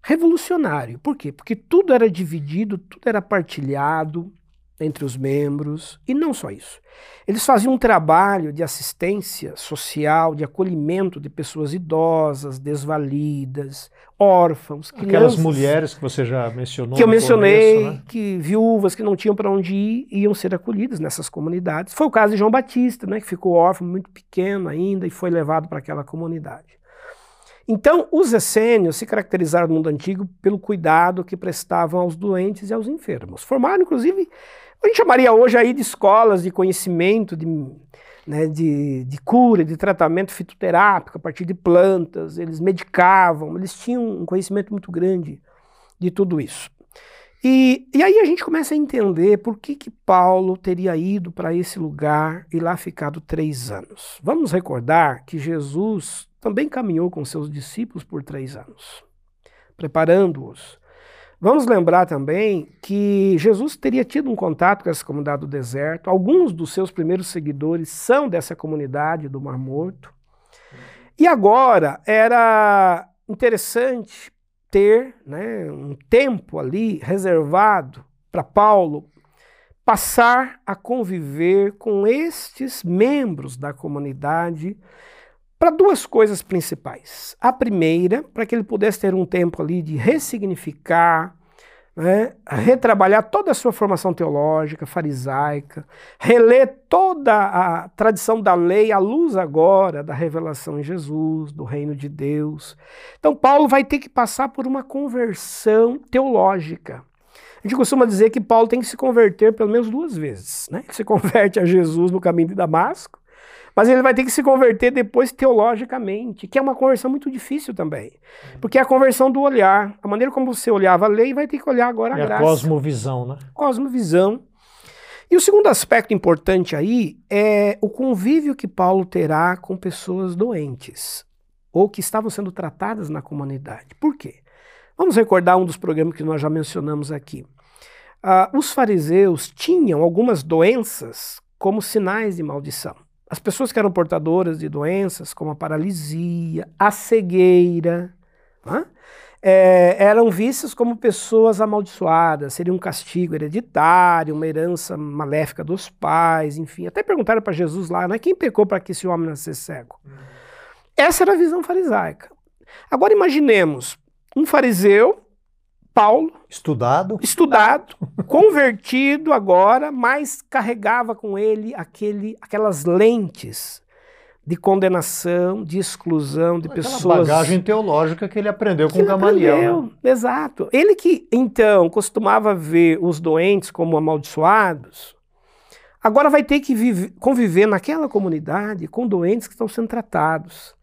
revolucionário. Por quê? Porque tudo era dividido, tudo era partilhado, entre os membros, e não só isso. Eles faziam um trabalho de assistência social, de acolhimento de pessoas idosas, desvalidas, órfãos, crianças. Aquelas mulheres que você já mencionou. Que eu mencionei, começo, né? que viúvas que não tinham para onde ir, iam ser acolhidas nessas comunidades. Foi o caso de João Batista, né, que ficou órfão muito pequeno ainda e foi levado para aquela comunidade. Então, os essênios se caracterizaram no mundo antigo pelo cuidado que prestavam aos doentes e aos enfermos. Formaram, inclusive, a gente chamaria hoje aí de escolas de conhecimento, de, né, de, de cura, de tratamento fitoterápico a partir de plantas. Eles medicavam, eles tinham um conhecimento muito grande de tudo isso. E, e aí a gente começa a entender por que, que Paulo teria ido para esse lugar e lá ficado três anos. Vamos recordar que Jesus também caminhou com seus discípulos por três anos, preparando-os. Vamos lembrar também que Jesus teria tido um contato com essa comunidade do deserto. Alguns dos seus primeiros seguidores são dessa comunidade do Mar Morto. E agora era interessante ter né, um tempo ali reservado para Paulo passar a conviver com estes membros da comunidade para duas coisas principais. A primeira, para que ele pudesse ter um tempo ali de ressignificar, né, retrabalhar toda a sua formação teológica, farisaica, reler toda a tradição da lei à luz agora da revelação em Jesus, do reino de Deus. Então, Paulo vai ter que passar por uma conversão teológica. A gente costuma dizer que Paulo tem que se converter pelo menos duas vezes. Né? Se converte a Jesus no caminho de Damasco mas ele vai ter que se converter depois teologicamente, que é uma conversão muito difícil também. Porque é a conversão do olhar. A maneira como você olhava a lei vai ter que olhar agora a é graça. a cosmovisão, né? Cosmovisão. E o segundo aspecto importante aí é o convívio que Paulo terá com pessoas doentes ou que estavam sendo tratadas na comunidade. Por quê? Vamos recordar um dos programas que nós já mencionamos aqui. Uh, os fariseus tinham algumas doenças como sinais de maldição. As pessoas que eram portadoras de doenças como a paralisia, a cegueira, né? é, eram vistas como pessoas amaldiçoadas, seria um castigo hereditário, uma herança maléfica dos pais, enfim. Até perguntaram para Jesus lá, né, quem pecou para que esse homem nascesse cego? Uhum. Essa era a visão farisaica. Agora imaginemos um fariseu Paulo. Estudado. Estudado, convertido agora, mas carregava com ele aquele, aquelas lentes de condenação, de exclusão de Aquela pessoas. bagagem teológica que ele aprendeu com Gamaliel. Né? Exato. Ele que então costumava ver os doentes como amaldiçoados, agora vai ter que viver, conviver naquela comunidade com doentes que estão sendo tratados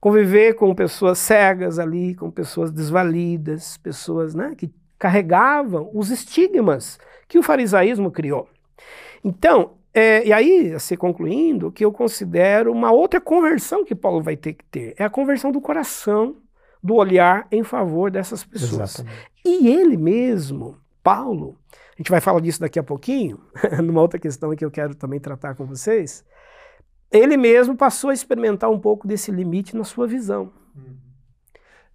conviver com pessoas cegas ali, com pessoas desvalidas, pessoas né, que carregavam os estigmas que o farisaísmo criou. Então, é, e aí, se concluindo, que eu considero uma outra conversão que Paulo vai ter que ter, é a conversão do coração, do olhar em favor dessas pessoas. Exatamente. E ele mesmo, Paulo, a gente vai falar disso daqui a pouquinho, numa outra questão que eu quero também tratar com vocês, ele mesmo passou a experimentar um pouco desse limite na sua visão.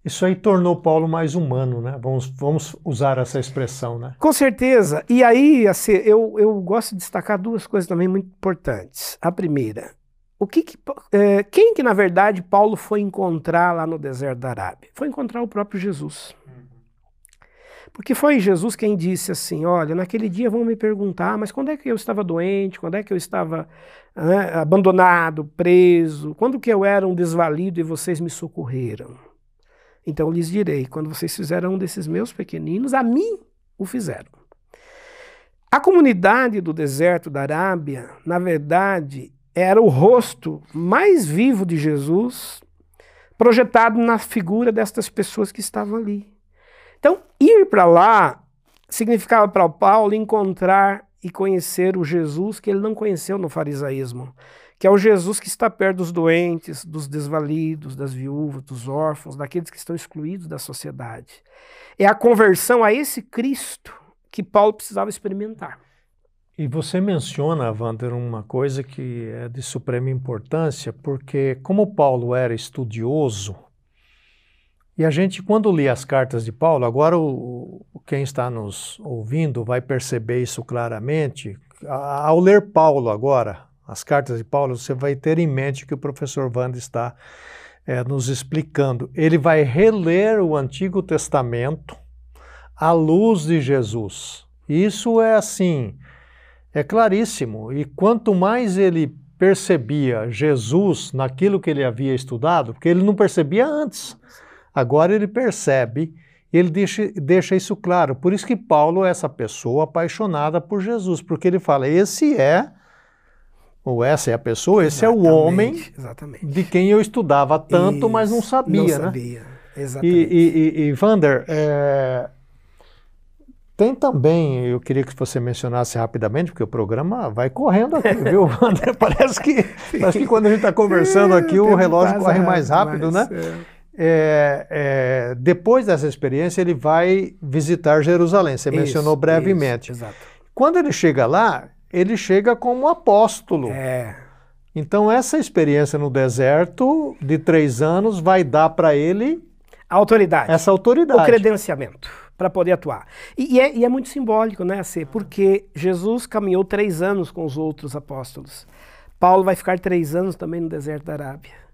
Isso aí tornou Paulo mais humano, né? Vamos, vamos usar essa expressão, né? Com certeza. E aí, assim, eu, eu gosto de destacar duas coisas também muito importantes. A primeira, o que, que é, quem que na verdade Paulo foi encontrar lá no deserto da Arábia? Foi encontrar o próprio Jesus. Porque foi Jesus quem disse assim: Olha, naquele dia vão me perguntar, mas quando é que eu estava doente? Quando é que eu estava né, abandonado, preso? Quando que eu era um desvalido e vocês me socorreram? Então lhes direi: quando vocês fizeram um desses meus pequeninos, a mim o fizeram. A comunidade do deserto da Arábia, na verdade, era o rosto mais vivo de Jesus, projetado na figura destas pessoas que estavam ali. Então, ir para lá significava para Paulo encontrar e conhecer o Jesus que ele não conheceu no farisaísmo, que é o Jesus que está perto dos doentes, dos desvalidos, das viúvas, dos órfãos, daqueles que estão excluídos da sociedade. É a conversão a esse Cristo que Paulo precisava experimentar. E você menciona, Wander, uma coisa que é de suprema importância, porque como Paulo era estudioso, e a gente, quando lê as cartas de Paulo, agora o, quem está nos ouvindo vai perceber isso claramente. Ao ler Paulo agora, as cartas de Paulo, você vai ter em mente que o professor Wanda está é, nos explicando. Ele vai reler o Antigo Testamento à luz de Jesus. Isso é assim, é claríssimo. E quanto mais ele percebia Jesus naquilo que ele havia estudado, porque ele não percebia antes. Agora ele percebe, ele deixa, deixa isso claro. Por isso que Paulo é essa pessoa apaixonada por Jesus, porque ele fala: esse é, ou essa é a pessoa, esse exatamente, é o homem exatamente. de quem eu estudava tanto, isso, mas não sabia. Não né? sabia, exatamente. E, e, e, e Vander, é, tem também, eu queria que você mencionasse rapidamente, porque o programa vai correndo aqui, viu, Wander? Parece que, parece que quando a gente está conversando aqui, o relógio corre mais rápido, né? É. É, é, depois dessa experiência, ele vai visitar Jerusalém. Você isso, mencionou brevemente. Isso, Quando ele chega lá, ele chega como apóstolo. É. Então, essa experiência no deserto de três anos vai dar para ele. A autoridade. Essa autoridade. O credenciamento para poder atuar. E, e, é, e, é, muito simbólico, né? Porque Jesus caminhou três anos com os outros apóstolos. Paulo vai ficar três anos também no deserto da Arábia.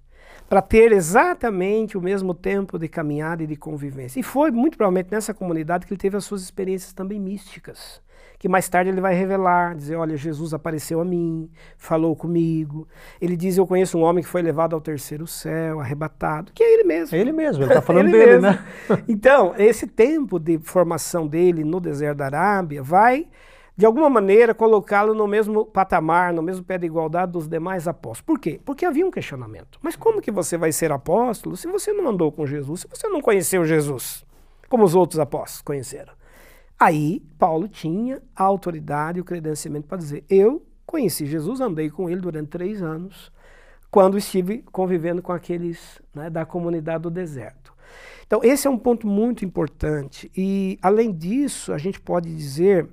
Para ter exatamente o mesmo tempo de caminhada e de convivência. E foi muito provavelmente nessa comunidade que ele teve as suas experiências também místicas que mais tarde ele vai revelar, dizer, olha, Jesus apareceu a mim, falou comigo. Ele diz, eu conheço um homem que foi levado ao terceiro céu, arrebatado, que é ele mesmo. É ele mesmo, ele está falando dele, mesmo. né? então, esse tempo de formação dele no deserto da Arábia vai, de alguma maneira, colocá-lo no mesmo patamar, no mesmo pé de igualdade dos demais apóstolos. Por quê? Porque havia um questionamento. Mas como que você vai ser apóstolo se você não andou com Jesus, se você não conheceu Jesus, como os outros apóstolos conheceram? Aí Paulo tinha a autoridade e o credenciamento para dizer: Eu conheci Jesus, andei com ele durante três anos, quando estive convivendo com aqueles né, da comunidade do deserto. Então, esse é um ponto muito importante. E, além disso, a gente pode dizer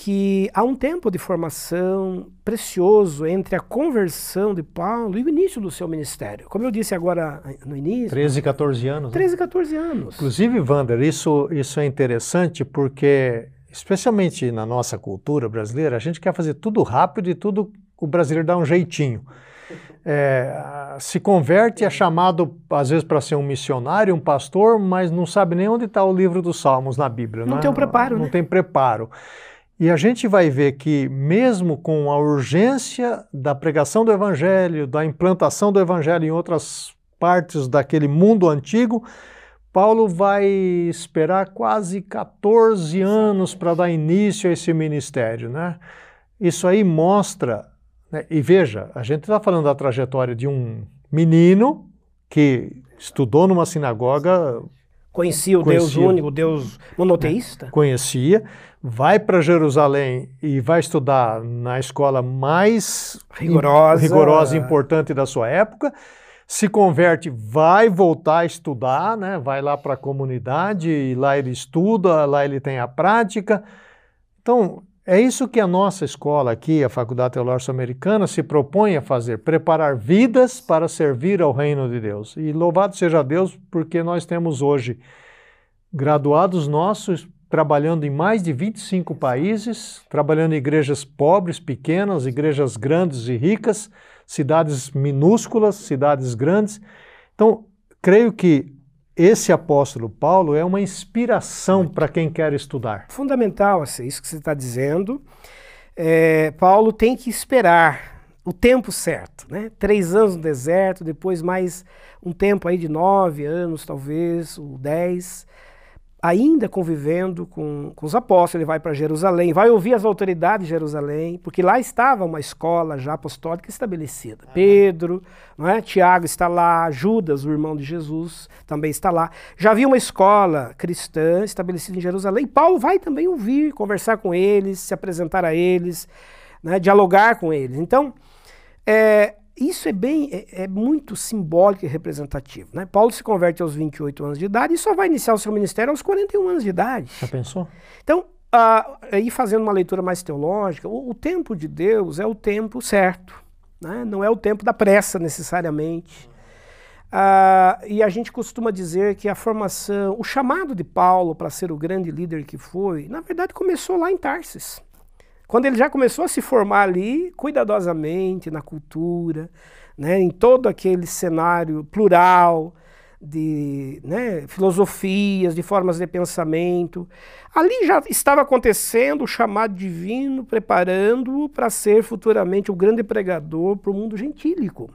que há um tempo de formação precioso entre a conversão de Paulo e o início do seu ministério. Como eu disse agora no início. 13, 14 anos. 13, né? 14 anos. Inclusive, Wander, isso, isso é interessante porque, especialmente na nossa cultura brasileira, a gente quer fazer tudo rápido e tudo o brasileiro dá um jeitinho. É, se converte, é chamado às vezes para ser um missionário, um pastor, mas não sabe nem onde está o livro dos Salmos na Bíblia. Não, não tem preparo. Não né? tem preparo. E a gente vai ver que, mesmo com a urgência da pregação do Evangelho, da implantação do Evangelho em outras partes daquele mundo antigo, Paulo vai esperar quase 14 anos para dar início a esse ministério. Né? Isso aí mostra, né? e veja, a gente está falando da trajetória de um menino que estudou numa sinagoga. Conhecia o conhecia, Deus único, o Deus monoteísta? Conhecia vai para Jerusalém e vai estudar na escola mais rigorosa. rigorosa e importante da sua época, se converte, vai voltar a estudar, né? vai lá para a comunidade, e lá ele estuda, lá ele tem a prática. Então, é isso que a nossa escola aqui, a Faculdade Teológica Americana, se propõe a fazer: preparar vidas para servir ao reino de Deus. E louvado seja Deus, porque nós temos hoje graduados nossos trabalhando em mais de 25 países, trabalhando em igrejas pobres, pequenas, igrejas grandes e ricas, cidades minúsculas, cidades grandes. Então, creio que esse apóstolo Paulo é uma inspiração para quem quer estudar. Fundamental, assim, isso que você está dizendo. É, Paulo tem que esperar o tempo certo, né? Três anos no deserto, depois mais um tempo aí de nove anos, talvez, ou dez ainda convivendo com, com os apóstolos, ele vai para Jerusalém, vai ouvir as autoridades de Jerusalém, porque lá estava uma escola já apostólica estabelecida. Ah. Pedro, não é? Tiago está lá, Judas, o irmão de Jesus, também está lá. Já havia uma escola cristã estabelecida em Jerusalém. Paulo vai também ouvir, conversar com eles, se apresentar a eles, né? dialogar com eles. Então, é, isso é bem, é, é, muito simbólico e representativo. Né? Paulo se converte aos 28 anos de idade e só vai iniciar o seu ministério aos 41 anos de idade. Já pensou? Então, uh, aí fazendo uma leitura mais teológica, o, o tempo de Deus é o tempo certo, né? não é o tempo da pressa necessariamente. E a gente costuma dizer que a formação, o chamado de Paulo para ser o grande líder que foi, na verdade começou lá em Tarsis. Quando ele já começou a se formar ali, cuidadosamente, na cultura, né, em todo aquele cenário plural, de né, filosofias, de formas de pensamento. Ali já estava acontecendo o chamado divino, preparando-o para ser futuramente o grande pregador para o mundo gentílico.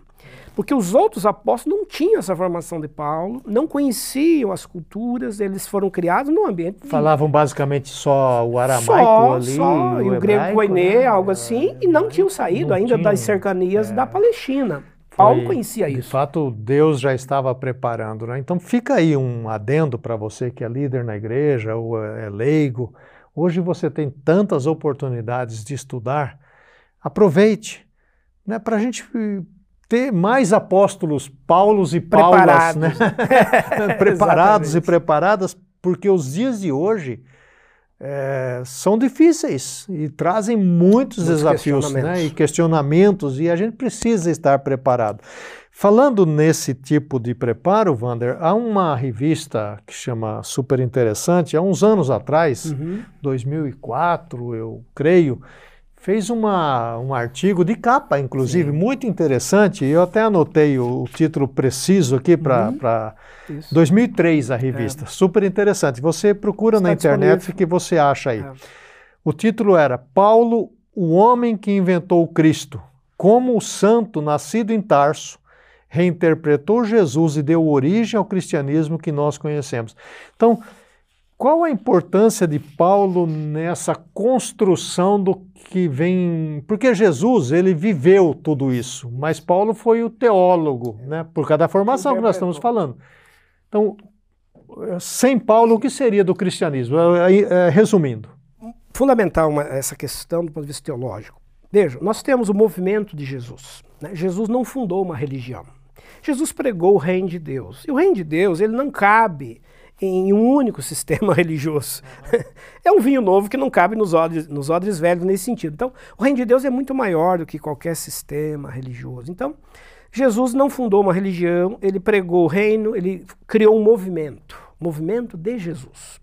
Porque os outros apóstolos não tinham essa formação de Paulo, não conheciam as culturas, eles foram criados no ambiente. Falavam basicamente só o aramaico só, ali. Só, e o, grego koiné, né? algo assim, e não tinham saído não ainda tinham, das cercanias é. da Palestina. Paulo Foi, conhecia isso. De fato, Deus já estava preparando. Né? Então fica aí um adendo para você que é líder na igreja ou é leigo. Hoje você tem tantas oportunidades de estudar. Aproveite né, para a gente ter mais apóstolos Paulos e Paulas, né? preparados e preparadas, porque os dias de hoje é, são difíceis e trazem muitos, muitos desafios né? e questionamentos, e a gente precisa estar preparado. Falando nesse tipo de preparo, Wander, há uma revista que chama Super Interessante, há uns anos atrás, uhum. 2004, eu creio, fez uma, um artigo de capa, inclusive, Sim. muito interessante. Eu até anotei o, o título preciso aqui para uhum. 2003, a revista. É. Super interessante. Você procura Está na internet o que você acha aí. É. O título era Paulo, o homem que inventou o Cristo. Como o santo nascido em Tarso reinterpretou Jesus e deu origem ao cristianismo que nós conhecemos. Então, qual a importância de Paulo nessa construção do que vem. Porque Jesus, ele viveu tudo isso, mas Paulo foi o teólogo, né? por causa da formação que nós estamos falando. Então, sem Paulo, o que seria do cristianismo? É, é, resumindo. Fundamental uma, essa questão do ponto de vista teológico. Veja, nós temos o movimento de Jesus. Né? Jesus não fundou uma religião. Jesus pregou o reino de Deus. E o reino de Deus, ele não cabe em um único sistema religioso. é um vinho novo que não cabe nos odres, nos odres velhos nesse sentido. Então, o reino de Deus é muito maior do que qualquer sistema religioso. Então, Jesus não fundou uma religião, ele pregou o reino, ele criou um movimento, movimento de Jesus.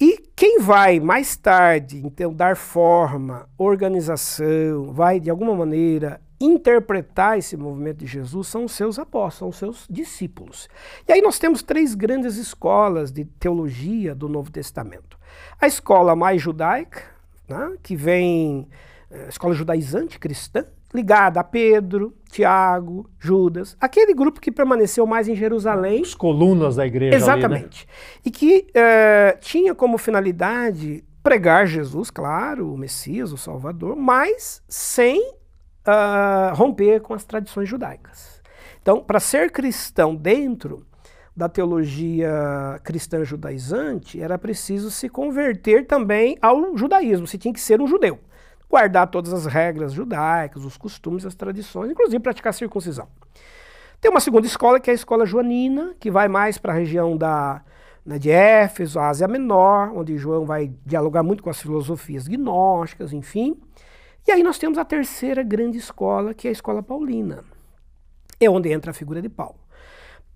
E quem vai mais tarde, então, dar forma, organização, vai de alguma maneira interpretar esse movimento de Jesus são os seus apóstolos, são os seus discípulos. E aí nós temos três grandes escolas de teologia do Novo Testamento. A escola mais judaica, né, que vem, eh, a escola judaizante cristã, ligada a Pedro, Tiago, Judas, aquele grupo que permaneceu mais em Jerusalém. As colunas da igreja. Exatamente. Ali, né? E que uh, tinha como finalidade pregar Jesus, claro, o Messias, o Salvador, mas sem uh, romper com as tradições judaicas. Então, para ser cristão dentro da teologia cristã judaizante, era preciso se converter também ao judaísmo, se tinha que ser um judeu. Guardar todas as regras judaicas, os costumes, as tradições, inclusive praticar circuncisão. Tem uma segunda escola, que é a escola joanina, que vai mais para a região da, né, de Éfeso, Ásia Menor, onde João vai dialogar muito com as filosofias gnósticas, enfim. E aí nós temos a terceira grande escola, que é a escola paulina. É onde entra a figura de Paulo.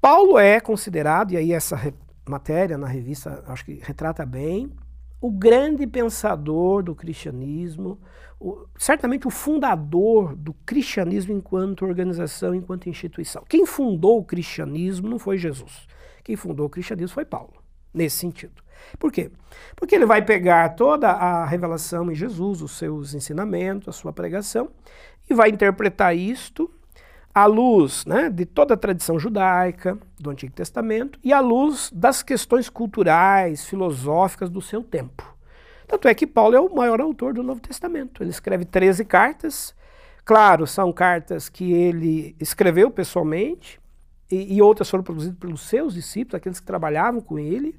Paulo é considerado, e aí essa matéria na revista acho que retrata bem, o grande pensador do cristianismo, o, certamente o fundador do cristianismo enquanto organização, enquanto instituição. Quem fundou o cristianismo não foi Jesus. Quem fundou o cristianismo foi Paulo, nesse sentido. Por quê? Porque ele vai pegar toda a revelação em Jesus, os seus ensinamentos, a sua pregação, e vai interpretar isto à luz né, de toda a tradição judaica do Antigo Testamento e à luz das questões culturais, filosóficas do seu tempo. Tanto é que Paulo é o maior autor do Novo Testamento. Ele escreve 13 cartas. Claro, são cartas que ele escreveu pessoalmente e, e outras foram produzidas pelos seus discípulos, aqueles que trabalhavam com ele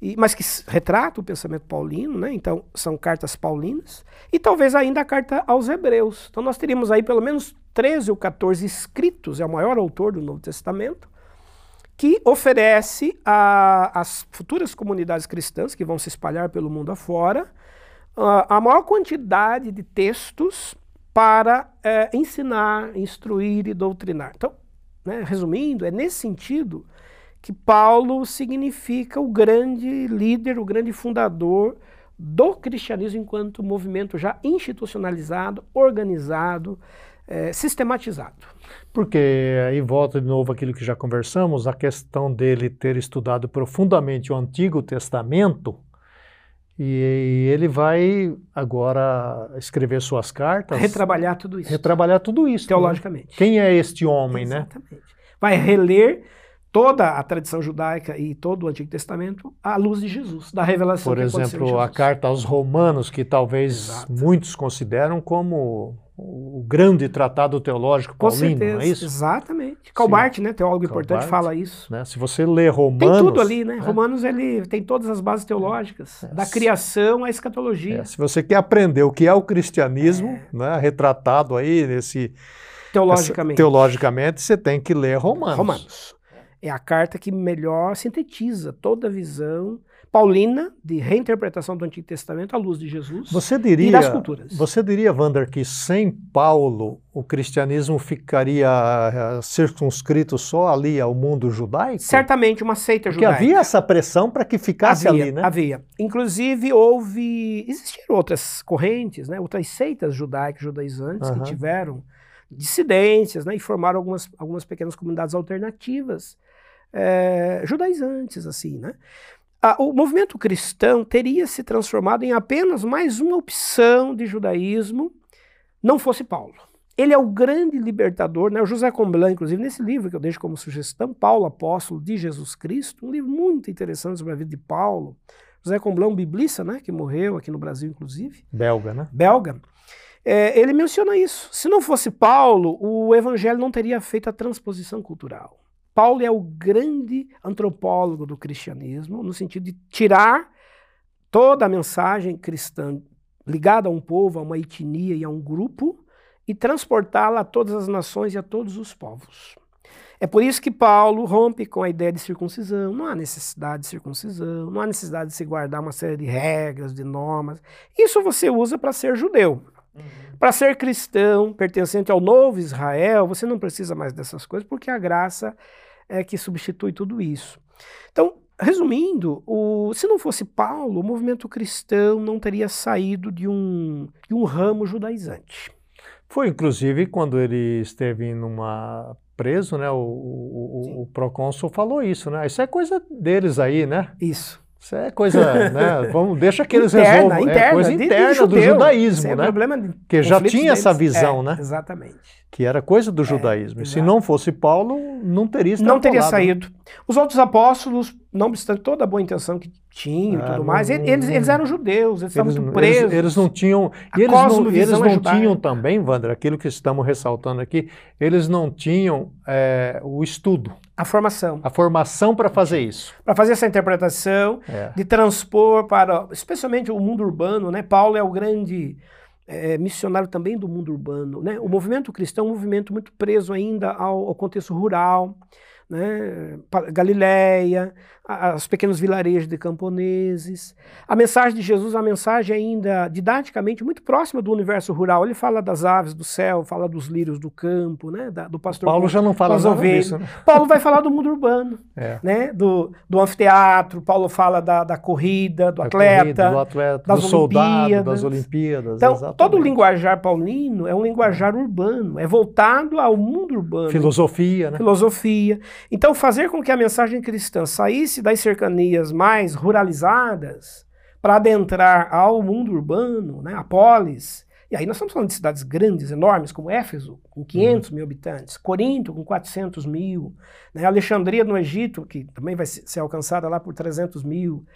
e, mas que retrata o pensamento paulino, né? então são cartas paulinas, e talvez ainda a carta aos hebreus. Então nós teríamos aí pelo menos 13 ou 14 escritos, é o maior autor do Novo Testamento, que oferece às futuras comunidades cristãs que vão se espalhar pelo mundo afora a, a maior quantidade de textos para é, ensinar, instruir e doutrinar. Então, né, resumindo, é nesse sentido que Paulo significa o grande líder, o grande fundador do cristianismo enquanto movimento já institucionalizado, organizado, é, sistematizado. Porque aí volta de novo aquilo que já conversamos, a questão dele ter estudado profundamente o Antigo Testamento, e ele vai agora escrever suas cartas. Retrabalhar tudo isso. Retrabalhar tudo isso. Né? Teologicamente. Né? Quem é este homem, Exatamente. né? Exatamente. Vai reler toda a tradição judaica e todo o Antigo Testamento à luz de Jesus, da revelação Por exemplo, a carta aos Romanos, que talvez Exato. muitos consideram como o grande tratado teológico paulino, não é isso? Exatamente. Calbart, né, teólogo Calbart, importante, fala isso. Né? Se você lê Romanos... Tem tudo ali, né? né? Romanos, ele tem todas as bases teológicas, é. da criação à escatologia. É. Se você quer aprender o que é o cristianismo, é. né, retratado aí nesse... Teologicamente. Essa, teologicamente, você tem que ler Romanos. Romanos. É a carta que melhor sintetiza toda a visão paulina de reinterpretação do Antigo Testamento à luz de Jesus você diria, e das culturas. Você diria, Wander, que sem Paulo o cristianismo ficaria uh, circunscrito só ali ao mundo judaico? Certamente, uma seita Porque judaica. havia essa pressão para que ficasse havia, ali, né? Havia. Inclusive, houve... Existiram outras correntes, né? outras seitas judaicas, judaizantes, que tiveram dissidências né? e formaram algumas, algumas pequenas comunidades alternativas é, judaizantes, assim, né? o movimento cristão teria se transformado em apenas mais uma opção de judaísmo, não fosse Paulo. Ele é o grande libertador, né? O José Comblan, inclusive, nesse livro que eu deixo como sugestão, Paulo, Apóstolo de Jesus Cristo, um livro muito interessante sobre a vida de Paulo. José Comblan, um biblista, né? Que morreu aqui no Brasil, inclusive. Belga, né? Belga. É, ele menciona isso. Se não fosse Paulo, o evangelho não teria feito a transposição cultural. Paulo é o grande antropólogo do cristianismo, no sentido de tirar toda a mensagem cristã ligada a um povo, a uma etnia e a um grupo e transportá-la a todas as nações e a todos os povos. É por isso que Paulo rompe com a ideia de circuncisão. Não há necessidade de circuncisão, não há necessidade de se guardar uma série de regras, de normas. Isso você usa para ser judeu. Uhum. Para ser cristão, pertencente ao novo Israel, você não precisa mais dessas coisas, porque a graça é que substitui tudo isso. Então, resumindo, o, se não fosse Paulo, o movimento cristão não teria saído de um, de um ramo judaizante. Foi, inclusive, quando ele esteve numa preso, né? O, o, o, procônsul falou isso, né? Isso é coisa deles aí, né? Isso. Isso é coisa, né? Vamos, deixa que eles interna, resolvam. Interna, é coisa interna de do judaísmo, é né? Problema de que já tinha essa visão, é, né? Exatamente. Que era coisa do é, judaísmo. Se não fosse Paulo, não teria Não teria saído. Os outros apóstolos, não obstante toda a boa intenção que tinham e ah, tudo mais, eles, eles eram judeus, eles, eles estavam muito presos. Eles, eles não tinham. E eles não, eles não tinham também, Wander, aquilo que estamos ressaltando aqui, eles não tinham é, o estudo. A formação. A formação para fazer isso. Para fazer essa interpretação, é. de transpor para, especialmente o mundo urbano, né? Paulo é o grande é, missionário também do mundo urbano, né? O movimento cristão é um movimento muito preso ainda ao, ao contexto rural, né? Galileia, os pequenos vilarejos de camponeses. A mensagem de Jesus é uma mensagem ainda didaticamente muito próxima do universo rural. Ele fala das aves do céu, fala dos lírios do campo, né? Da, do pastor. Paulo já não fala nada disso. Né? Paulo vai falar do mundo urbano, é. né? Do, do anfiteatro. Paulo fala da, da corrida, do da atleta, corrida, do atleta, das do soldado, das Olimpíadas. Então, exatamente. todo o linguajar paulino é um linguajar urbano, é voltado ao mundo urbano. Filosofia, né? Filosofia. Então, fazer com que a mensagem cristã saísse das cercanias mais ruralizadas para adentrar ao mundo urbano, né, a polis. E aí nós estamos falando de cidades grandes, enormes, como Éfeso, com 500 uhum. mil habitantes, Corinto, com 400 mil, né, Alexandria no Egito, que também vai ser alcançada lá por 300 mil.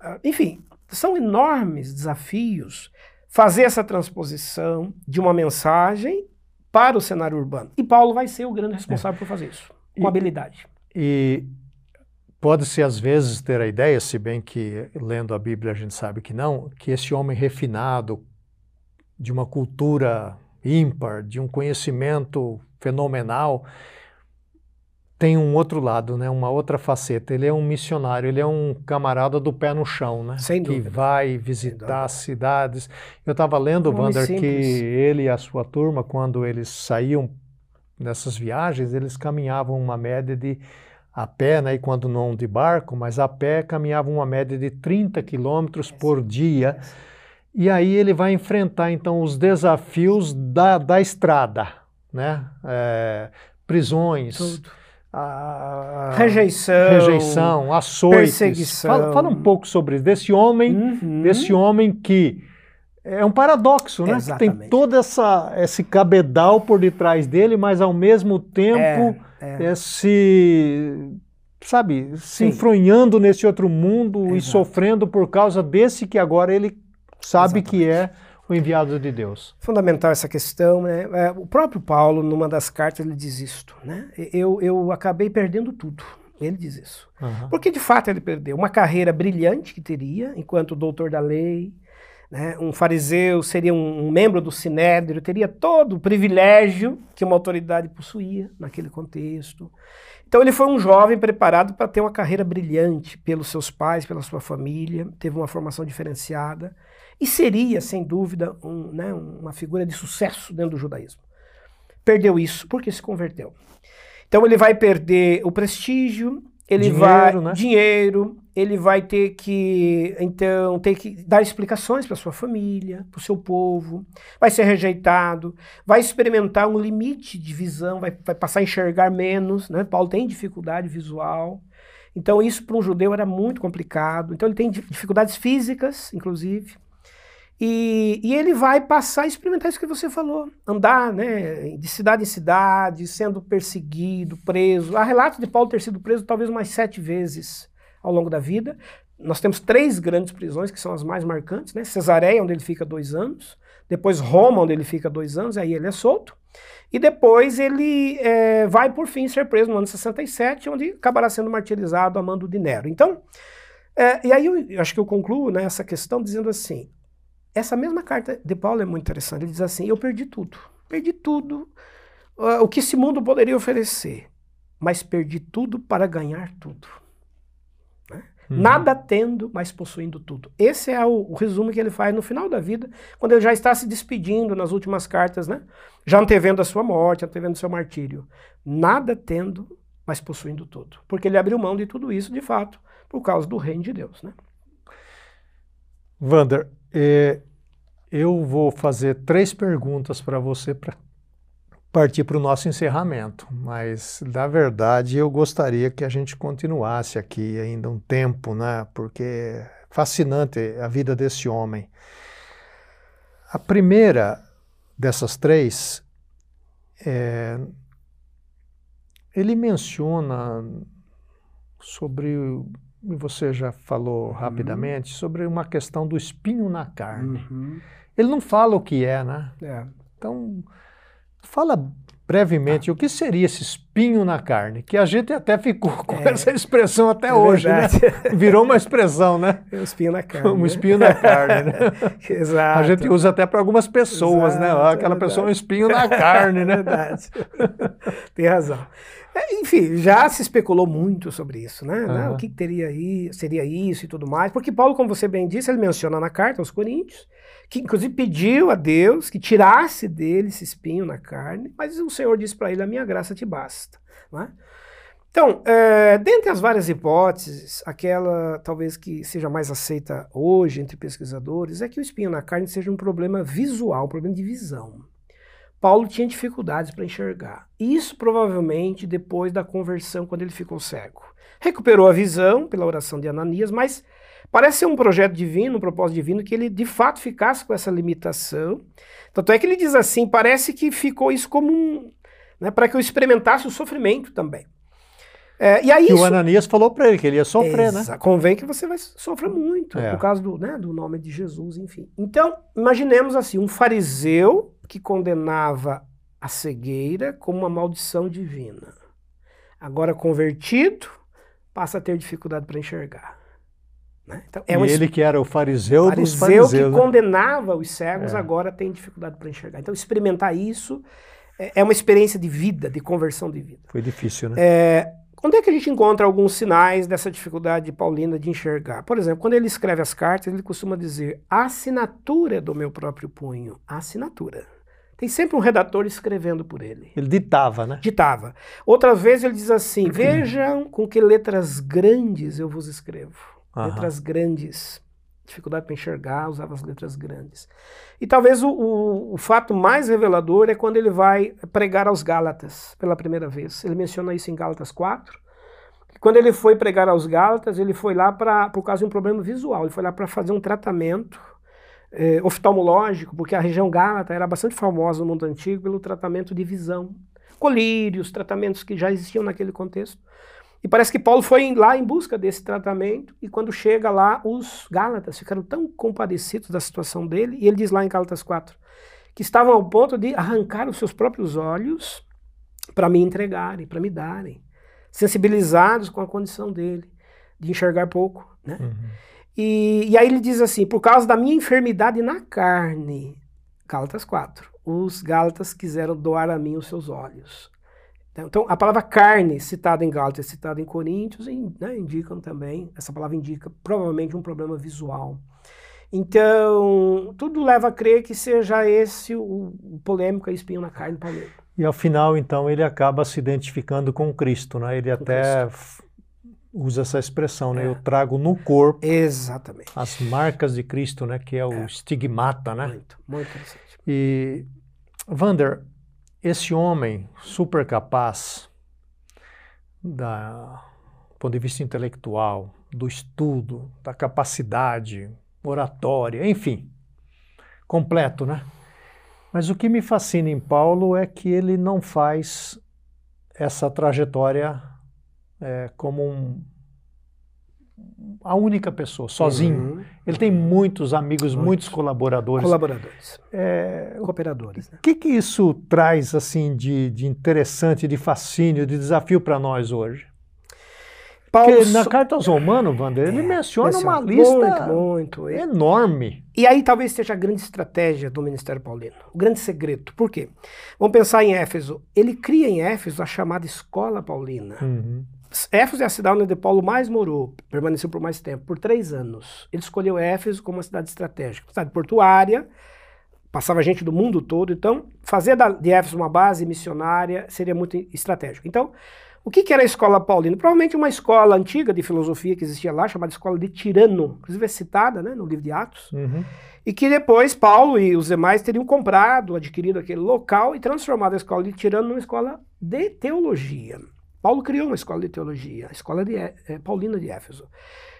Uh, enfim, são enormes desafios fazer essa transposição de uma mensagem para o cenário urbano. E Paulo vai ser o grande responsável é. por fazer isso, com e, habilidade. E pode-se às vezes ter a ideia, se bem que lendo a Bíblia a gente sabe que não, que esse homem refinado, de uma cultura ímpar, de um conhecimento fenomenal, tem um outro lado, né? uma outra faceta. Ele é um missionário, ele é um camarada do pé no chão, né? Sem que vai visitar cidades. Eu estava lendo, Wander, que ele e a sua turma, quando eles saíam nessas viagens, eles caminhavam uma média de a pé, né, e quando não de barco, mas a pé caminhavam uma média de 30 quilômetros por dia. E aí ele vai enfrentar então os desafios da, da estrada, né? É, prisões, Tudo. a- Rejeição. rejeição, açoites. perseguição. Fala, fala um pouco sobre desse homem, Uhum. desse homem que é um paradoxo, né? Que Tem Exatamente. todo essa, esse cabedal por detrás dele, mas ao mesmo tempo É, esse sabe, se Sim. enfronhando nesse outro mundo e sofrendo por causa desse que agora ele sabe que é o enviado de Deus. fundamental essa questão, né? É, o próprio Paulo, numa das cartas, ele diz isto, né? Eu, eu acabei perdendo tudo. Ele diz isso. Aham. Porque de fato ele perdeu uma carreira brilhante que teria, enquanto doutor da lei, né? um fariseu seria um, um membro do sinédrio, teria todo o privilégio que uma autoridade possuía naquele contexto. Então ele foi um jovem preparado para ter uma carreira brilhante pelos seus pais, pela sua família, teve uma formação diferenciada e seria, sem dúvida, um, né, uma figura de sucesso dentro do judaísmo. Perdeu isso porque se converteu. Então ele vai perder o prestígio, ele Dinheiro, vai né? dinheiro, ele vai ter que então ter que dar explicações para sua família, para o seu povo, vai ser rejeitado, vai experimentar um limite de visão, vai, vai passar a enxergar menos, né? Paulo tem dificuldade visual. Então isso para um judeu era muito complicado. Então ele tem di- dificuldades físicas, inclusive. E, e ele vai passar a experimentar isso que você falou, andar né, de cidade em cidade, sendo perseguido, preso. Há relatos de Paulo ter sido preso talvez umas sete vezes ao longo da vida. Nós temos três grandes prisões que são as mais marcantes, né? Cesareia, onde ele fica dois anos, depois Roma, onde ele fica dois anos, aí ele é solto, e depois ele eh, vai por fim ser preso no ano 67, onde acabará sendo martirizado a mando de Nero. Então, eh, e aí eu, eu acho que eu concluo né, essa questão dizendo assim, essa mesma carta de Paulo é muito interessante. Ele diz assim: Eu perdi tudo. Perdi tudo. ah, o que esse mundo poderia oferecer. Mas perdi tudo para ganhar tudo. Né? Uhum. Nada tendo, mas possuindo tudo. Esse é o, o resumo que ele faz no final da vida, quando ele já está se despedindo nas últimas cartas, né? já antevendo a sua morte, antevendo o seu martírio. Nada tendo, mas possuindo tudo. Porque ele abriu mão de tudo isso, de fato, por causa do reino de Deus. Né? Vander, eh, eu vou fazer três perguntas para você para partir para o nosso encerramento, mas na verdade eu gostaria que a gente continuasse aqui ainda um tempo, né? Porque é fascinante a vida desse homem. A primeira dessas três, é, ele menciona sobre e você já falou rapidamente sobre uma questão do espinho na carne. Ele não fala o que é, né? É. Então, fala brevemente o que seria esse espinho na carne, que a gente até ficou com É. essa expressão até É hoje, né? verdade. Virou uma expressão, né? É um espinho na carne. Um né? espinho na carne, né? Exato. A gente usa até para algumas pessoas, né? Exato, Ah, é Aquela pessoa é um espinho na carne, né? É verdade. Tem razão. É, enfim, já se especulou muito sobre isso, né? né? Aham. O que teria aí, seria isso e tudo mais. Porque Paulo, como você bem disse, ele menciona na carta aos Coríntios, que inclusive pediu a Deus que tirasse dele esse espinho na carne, mas o Senhor disse para ele: A minha graça te basta. Não é? Então, é, dentre as várias hipóteses, aquela talvez que seja mais aceita hoje entre pesquisadores é que o espinho na carne seja um problema visual, um problema de visão. Paulo tinha dificuldades para enxergar. Isso provavelmente depois da conversão, quando ele ficou cego. Recuperou a visão pela oração de Ananias, mas parece ser um projeto divino, um propósito divino, que ele de fato ficasse com essa limitação. Tanto é que ele diz assim: parece que ficou isso como um. Né, para que eu experimentasse o sofrimento também. É, e aí Que isso, o Ananias falou para ele que ele ia sofrer, né? Exa- Convém que você vai sofrer muito, É. por causa do, né, do nome de Jesus, enfim. Então, imaginemos assim, um fariseu que condenava a cegueira como uma maldição divina. Agora convertido, passa a ter dificuldade para enxergar. Né? Então, é e ele que era o fariseu, dos fariseu que fariseus. né? condenava os cegos É. agora tem dificuldade para enxergar. Então, experimentar isso é é uma experiência de vida, de conversão de vida. Foi difícil, né? É, onde é que a gente encontra alguns sinais dessa dificuldade paulina de enxergar? Por exemplo, quando ele escreve as cartas, ele costuma dizer a assinatura do meu próprio punho. A assinatura. Tem sempre um redator escrevendo por ele. Ele ditava, né? Ditava. Outra vez ele diz assim: Vejam com que letras grandes eu vos escrevo. Uhum. Letras grandes. Dificuldade para enxergar, usava as letras grandes. E talvez o, o, o, fato mais revelador é quando ele vai pregar aos Gálatas pela primeira vez. Ele menciona isso em Gálatas 4. Quando ele foi pregar aos Gálatas, ele foi lá pra, por causa de um problema visual. Ele foi lá para fazer um tratamento é, oftalmológico, porque a região gálata era bastante famosa no mundo antigo pelo tratamento de visão. Colírios, tratamentos que já existiam naquele contexto. E parece que Paulo foi lá em busca desse tratamento, e quando chega lá, os Gálatas ficaram tão compadecidos da situação dele, e ele diz lá em Gálatas 4, que estavam ao ponto de arrancar os seus próprios olhos para me entregarem, para me darem, sensibilizados com a condição dele, de enxergar pouco. Né? Uhum. E, e aí ele diz assim: por causa da minha enfermidade na carne, Gálatas 4, os Gálatas quiseram doar a mim os seus olhos. Então, a palavra carne, citada em Gálatas, citada em Coríntios, né, indicam também, essa palavra indica provavelmente um problema visual. Então, tudo leva a crer que seja esse o, o polêmico a espinho na carne para ele. E ao final, então, ele acaba se identificando com Cristo, né? Ele com até Cristo usa essa expressão, né? É. Eu trago no corpo Exatamente. as marcas de Cristo, né? Que é o é. estigmata, né? Muito, muito interessante. E, Vander, esse homem super capaz, da, do ponto de vista intelectual, do estudo, da capacidade oratória, enfim, completo, né? Mas o que me fascina em Paulo é que ele não faz essa trajetória é, como um, a única pessoa, sozinho. Uhum. Ele tem muitos amigos, muitos, muitos colaboradores. Colaboradores. É, Cooperadores. O né? que, que isso traz assim de, de interessante, de fascínio, de desafio para nós hoje? Paulo Porque na carta aos Romanos, Wander, ele é, menciona uma lista muito, muito. enorme. E aí talvez seja a grande estratégia do Ministério Paulino, o grande segredo. Por quê? Vamos pensar em Éfeso. Ele cria em Éfeso a chamada Escola Paulina. Uhum. Éfeso é a cidade onde Paulo mais morou, permaneceu por mais tempo, por três anos. Ele escolheu Éfeso como uma cidade estratégica, cidade portuária, passava gente do mundo todo, então fazer de Éfeso uma base missionária seria muito estratégico. Então, o que, que era a escola paulina? Provavelmente uma escola antiga de filosofia que existia lá, chamada Escola de Tirano, inclusive é citada né, no livro de Atos, uhum. e que depois Paulo e os demais teriam comprado, adquirido aquele local e transformado a escola de Tirano numa escola de teologia. Paulo criou uma escola de teologia, a escola de, é, paulina de Éfeso.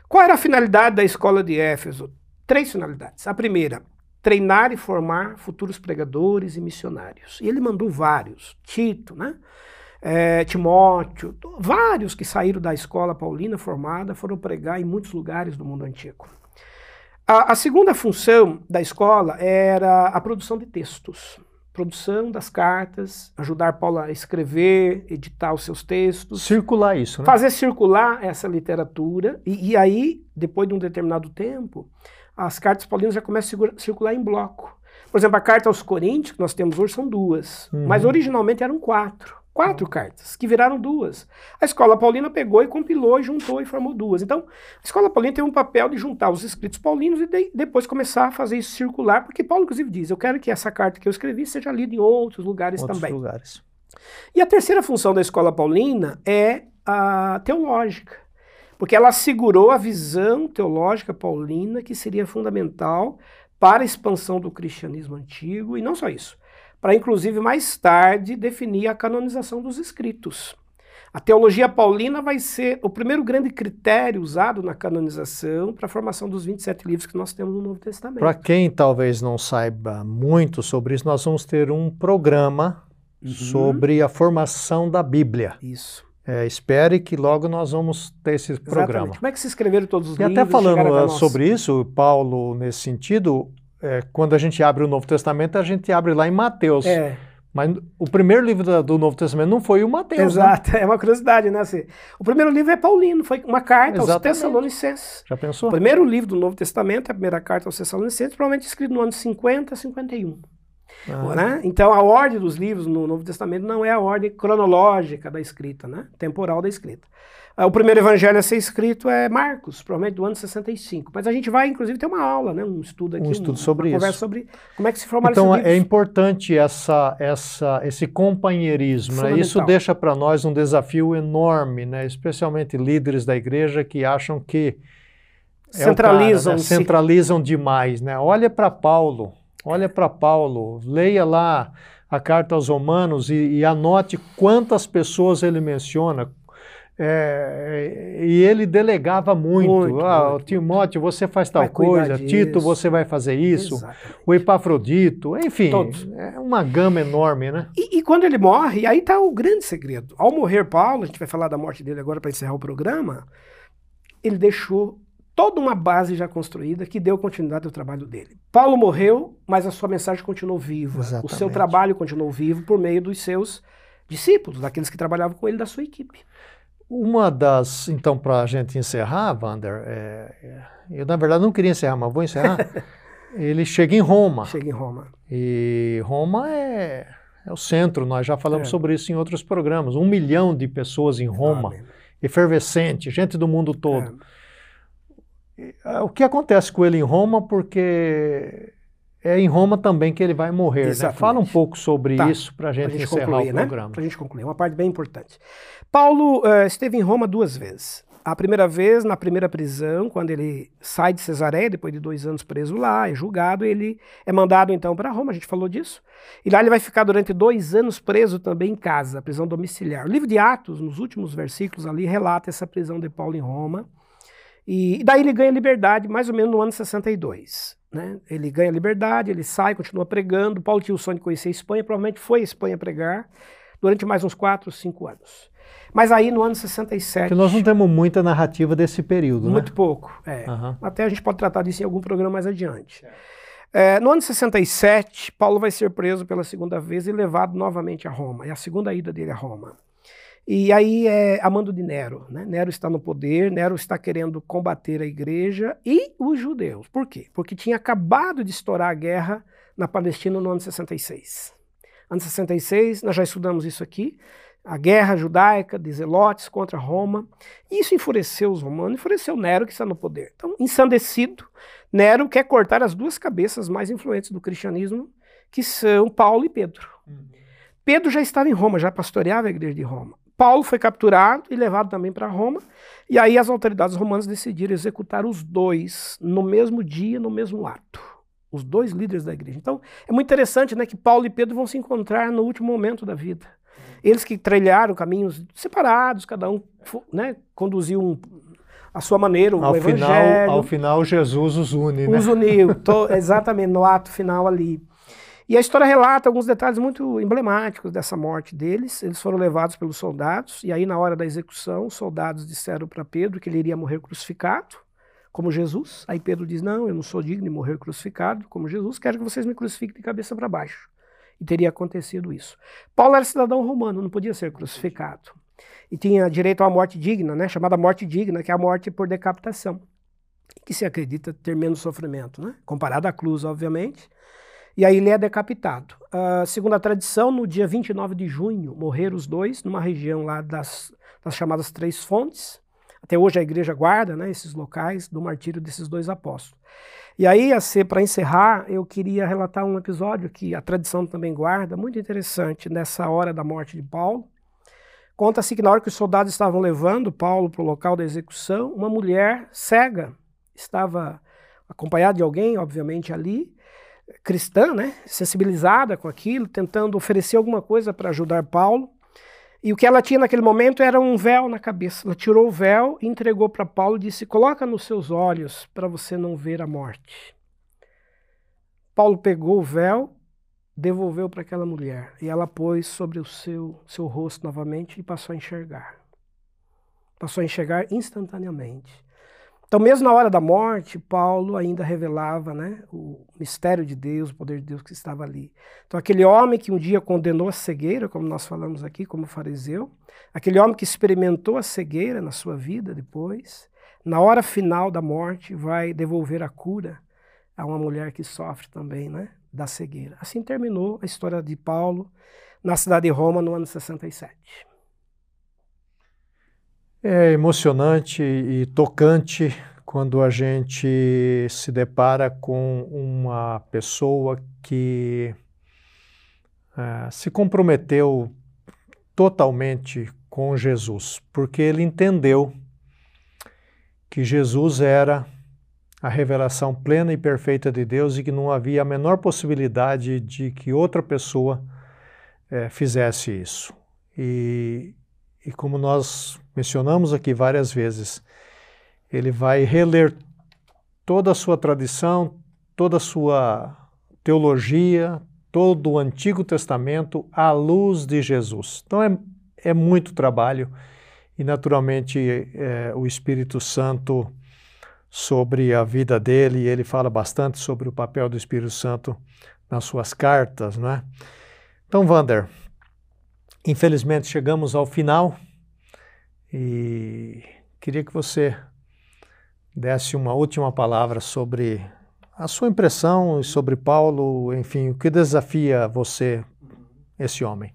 Qual era a finalidade da escola de Éfeso? Três finalidades. A primeira, treinar e formar futuros pregadores e missionários. E ele mandou vários, Tito, né? É, Timóteo, vários que saíram da escola paulina formada foram pregar em muitos lugares do mundo antigo. A, a segunda função da escola era a produção de textos produção das cartas, ajudar Paulo a escrever, editar os seus textos. Circular isso, né? Fazer circular essa literatura. E, e aí, depois de um determinado tempo, as cartas paulinas já começam a circular em bloco. Por exemplo, a carta aos Coríntios, que nós temos hoje, são duas. Uhum. Mas originalmente eram quatro. Quatro cartas, que viraram duas. A escola paulina pegou e compilou, e juntou e formou duas. Então, a escola paulina tem um papel de juntar os escritos paulinos e de, depois começar a fazer isso circular, porque Paulo, inclusive, diz: Eu quero que essa carta que eu escrevi seja lida em outros lugares outros também. lugares. E a terceira função da escola paulina é a teológica, porque ela assegurou a visão teológica paulina que seria fundamental para a expansão do cristianismo antigo, e não só isso para inclusive mais tarde definir a canonização dos escritos. A teologia paulina vai ser o primeiro grande critério usado na canonização para a formação dos 27 livros que nós temos no Novo Testamento. Para quem talvez não saiba muito sobre isso, nós vamos ter um programa uhum. sobre a formação da Bíblia. Isso. É, espere que logo nós vamos ter esse Exatamente. programa. Como é que se escreveram todos os e livros? E até falando sobre isso, Paulo, nesse sentido, é, quando a gente abre o Novo Testamento, a gente abre lá em Mateus. É. Mas o primeiro livro do Novo Testamento não foi o Mateus. Né? Exato, né? é uma curiosidade, né? Assim, o primeiro livro é Paulino, foi uma carta Exatamente. aos Tessalonicenses. Já pensou? O primeiro livro do Novo Testamento, a primeira carta aos Tessalonicenses, provavelmente escrito no ano 50, 51. Ah. Né? Então, a ordem dos livros no Novo Testamento não é a ordem cronológica da escrita, né? temporal da escrita. Ah, o primeiro evangelho a ser escrito é Marcos, provavelmente do ano 65. Mas a gente vai, inclusive, ter uma aula, né? um estudo aqui, um estudo sobre uma isso. conversa sobre como é que se formaram Então, é importante essa, essa, esse companheirismo. Né? Isso deixa para nós um desafio enorme, né? especialmente líderes da igreja que acham que centralizam, é cara, né? centralizam demais. Né? Olha para Paulo, olha para Paulo, leia lá a carta aos Romanos e, e anote quantas pessoas ele menciona, é, e ele delegava muito. muito ah, muito, Timóteo, você faz tal coisa. Tito, você vai fazer isso. Exatamente. O Epafrodito, enfim, Todos. é uma gama enorme, né? E, e quando ele morre, aí está o grande segredo. Ao morrer Paulo, a gente vai falar da morte dele agora para encerrar o programa, ele deixou toda uma base já construída que deu continuidade ao trabalho dele. Paulo morreu, mas a sua mensagem continuou viva. Exatamente. O seu trabalho continuou vivo por meio dos seus discípulos, daqueles que trabalhavam com ele, da sua equipe. Uma das, então, para a gente encerrar, Wander, é, é, eu na verdade não queria encerrar, mas vou encerrar. ele chega em Roma. Chega em Roma. E Roma é, é o centro, nós já falamos é. sobre isso em outros programas. Um milhão de pessoas em Roma, Amém. efervescente, gente do mundo todo. É. O que acontece com ele em Roma, porque é em Roma também que ele vai morrer. Né? Fala um pouco sobre tá. isso para a gente encerrar concluir, o né? programa. Para a gente concluir, uma parte bem importante. Paulo uh, esteve em Roma duas vezes. A primeira vez na primeira prisão, quando ele sai de Cesareia, depois de dois anos preso lá, é julgado, ele é mandado então para Roma, a gente falou disso. E lá ele vai ficar durante dois anos preso também em casa, prisão domiciliar. O livro de Atos, nos últimos versículos ali, relata essa prisão de Paulo em Roma. E, e daí ele ganha liberdade mais ou menos no ano 62. Né? Ele ganha liberdade, ele sai, continua pregando. Paulo tinha o sonho de conhecer a Espanha, provavelmente foi a Espanha pregar durante mais uns 4, 5 anos. Mas aí no ano 67. Porque nós não temos muita narrativa desse período, Muito né? pouco, é. Uhum. Até a gente pode tratar disso em algum programa mais adiante. É, no ano 67, Paulo vai ser preso pela segunda vez e levado novamente a Roma. É a segunda ida dele a Roma. E aí é a mando de Nero. Né? Nero está no poder, Nero está querendo combater a igreja e os judeus. Por quê? Porque tinha acabado de estourar a guerra na Palestina no ano 66. Ano 66, nós já estudamos isso aqui, a guerra judaica de Zelotes contra Roma. Isso enfureceu os romanos, enfureceu Nero que está no poder. Então, ensandecido, Nero quer cortar as duas cabeças mais influentes do cristianismo, que são Paulo e Pedro. Uhum. Pedro já estava em Roma, já pastoreava a igreja de Roma. Paulo foi capturado e levado também para Roma, e aí as autoridades romanas decidiram executar os dois no mesmo dia, no mesmo ato. Os dois líderes da igreja. Então, é muito interessante né, que Paulo e Pedro vão se encontrar no último momento da vida. Eles que trilharam caminhos separados, cada um né, conduziu um, a sua maneira, o ao evangelho. Final, ao final, Jesus os une, né? Os uniu, to, exatamente, no ato final ali. E a história relata alguns detalhes muito emblemáticos dessa morte deles. Eles foram levados pelos soldados, e aí, na hora da execução, os soldados disseram para Pedro que ele iria morrer crucificado, como Jesus. Aí Pedro diz: Não, eu não sou digno de morrer crucificado, como Jesus, quero que vocês me crucifiquem de cabeça para baixo. E teria acontecido isso. Paulo era cidadão romano, não podia ser crucificado. E tinha direito a uma morte digna, né, chamada morte digna, que é a morte por decapitação, que se acredita ter menos sofrimento, né, comparado à cruz, obviamente. E aí ele é decapitado. Uh, segundo a tradição, no dia 29 de junho, morreram os dois numa região lá das, das chamadas Três Fontes. Até hoje a igreja guarda né, esses locais do martírio desses dois apóstolos. E aí, para encerrar, eu queria relatar um episódio que a tradição também guarda, muito interessante, nessa hora da morte de Paulo. Conta-se que na hora que os soldados estavam levando Paulo para o local da execução, uma mulher cega estava acompanhada de alguém, obviamente, ali, cristã, né, sensibilizada com aquilo, tentando oferecer alguma coisa para ajudar Paulo. E o que ela tinha naquele momento era um véu na cabeça. Ela tirou o véu entregou para Paulo e disse: Coloca nos seus olhos para você não ver a morte. Paulo pegou o véu, devolveu para aquela mulher e ela pôs sobre o seu, seu rosto novamente e passou a enxergar. Passou a enxergar instantaneamente. Então, mesmo na hora da morte, Paulo ainda revelava né, o mistério de Deus, o poder de Deus que estava ali. Então, aquele homem que um dia condenou a cegueira, como nós falamos aqui, como fariseu, aquele homem que experimentou a cegueira na sua vida depois, na hora final da morte, vai devolver a cura a uma mulher que sofre também, né? da cegueira. Assim terminou a história de Paulo na cidade de Roma no ano 67. É emocionante e tocante quando a gente se depara com uma pessoa que uh, se comprometeu totalmente com Jesus, porque ele entendeu que Jesus era a revelação plena e perfeita de Deus e que não havia a menor possibilidade de que outra pessoa é, fizesse isso. E, e como nós mencionamos aqui várias vezes, ele vai reler toda a sua tradição, toda a sua teologia, todo o Antigo Testamento à luz de Jesus. Então é, é muito trabalho e, naturalmente, é, o Espírito Santo sobre a vida dele, ele fala bastante sobre o papel do Espírito Santo nas suas cartas, não é? Então, Vander, infelizmente chegamos ao final e queria que você desse uma última palavra sobre a sua impressão e sobre Paulo, enfim, o que desafia você, esse homem.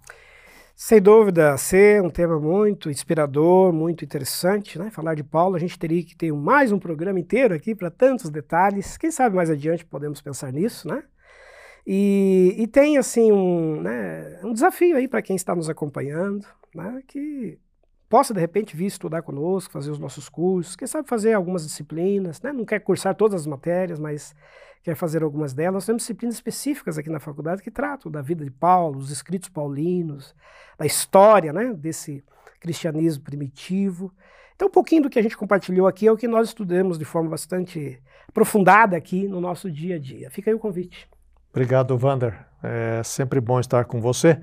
Sem dúvida, ser um tema muito inspirador, muito interessante, né? Falar de Paulo, a gente teria que ter mais um programa inteiro aqui para tantos detalhes. Quem sabe mais adiante podemos pensar nisso, né? E, e tem assim um, né, um desafio aí para quem está nos acompanhando, né? Que possa de repente vir estudar conosco, fazer os nossos cursos, quem sabe fazer algumas disciplinas, né? Não quer cursar todas as matérias, mas quer fazer algumas delas. Nós temos disciplinas específicas aqui na faculdade que tratam da vida de Paulo, os escritos paulinos, da história né, desse cristianismo primitivo. Então, um pouquinho do que a gente compartilhou aqui é o que nós estudamos de forma bastante aprofundada aqui no nosso dia a dia. Fica aí o convite. Obrigado, Wander. É sempre bom estar com você.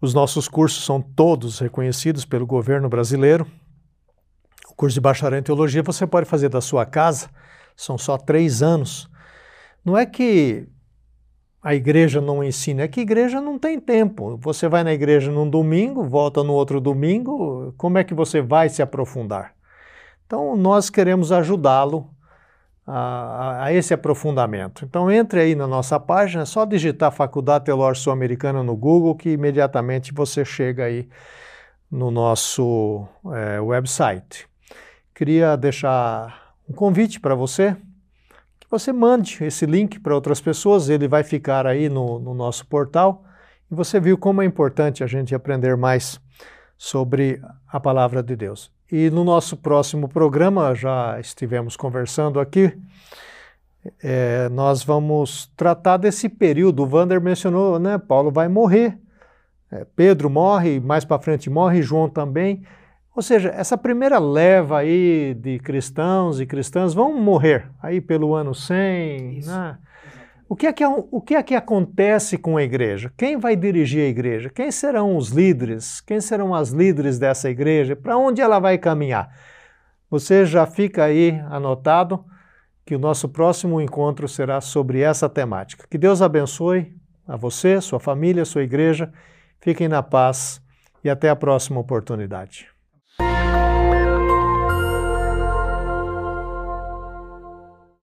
Os nossos cursos são todos reconhecidos pelo governo brasileiro. O curso de bacharel em teologia você pode fazer da sua casa, são só três anos. Não é que a igreja não ensina, é que a igreja não tem tempo. Você vai na igreja num domingo, volta no outro domingo, como é que você vai se aprofundar? Então, nós queremos ajudá-lo a, a, esse aprofundamento. Então, entre aí na nossa página, é só digitar Faculdade Teológica Sul-Americana no Google que imediatamente você chega aí no nosso é, website. Queria deixar um convite para você você mande esse link para outras pessoas, ele vai ficar aí no, no nosso portal. E você viu como é importante a gente aprender mais sobre a palavra de Deus. E no nosso próximo programa, já estivemos conversando aqui, é, nós vamos tratar desse período. O Vander mencionou, né? Paulo vai morrer. É, Pedro morre, mais para frente morre, João também. Ou seja, essa primeira leva aí de cristãos e cristãs vão morrer aí pelo ano 100. Né? O, que é que, o que é que acontece com a igreja? Quem vai dirigir a igreja? Quem serão os líderes? Quem serão as líderes dessa igreja? Para onde ela vai caminhar? Você já fica aí anotado que o nosso próximo encontro será sobre essa temática. Que Deus abençoe a você, sua família, sua igreja. Fiquem na paz e até a próxima oportunidade.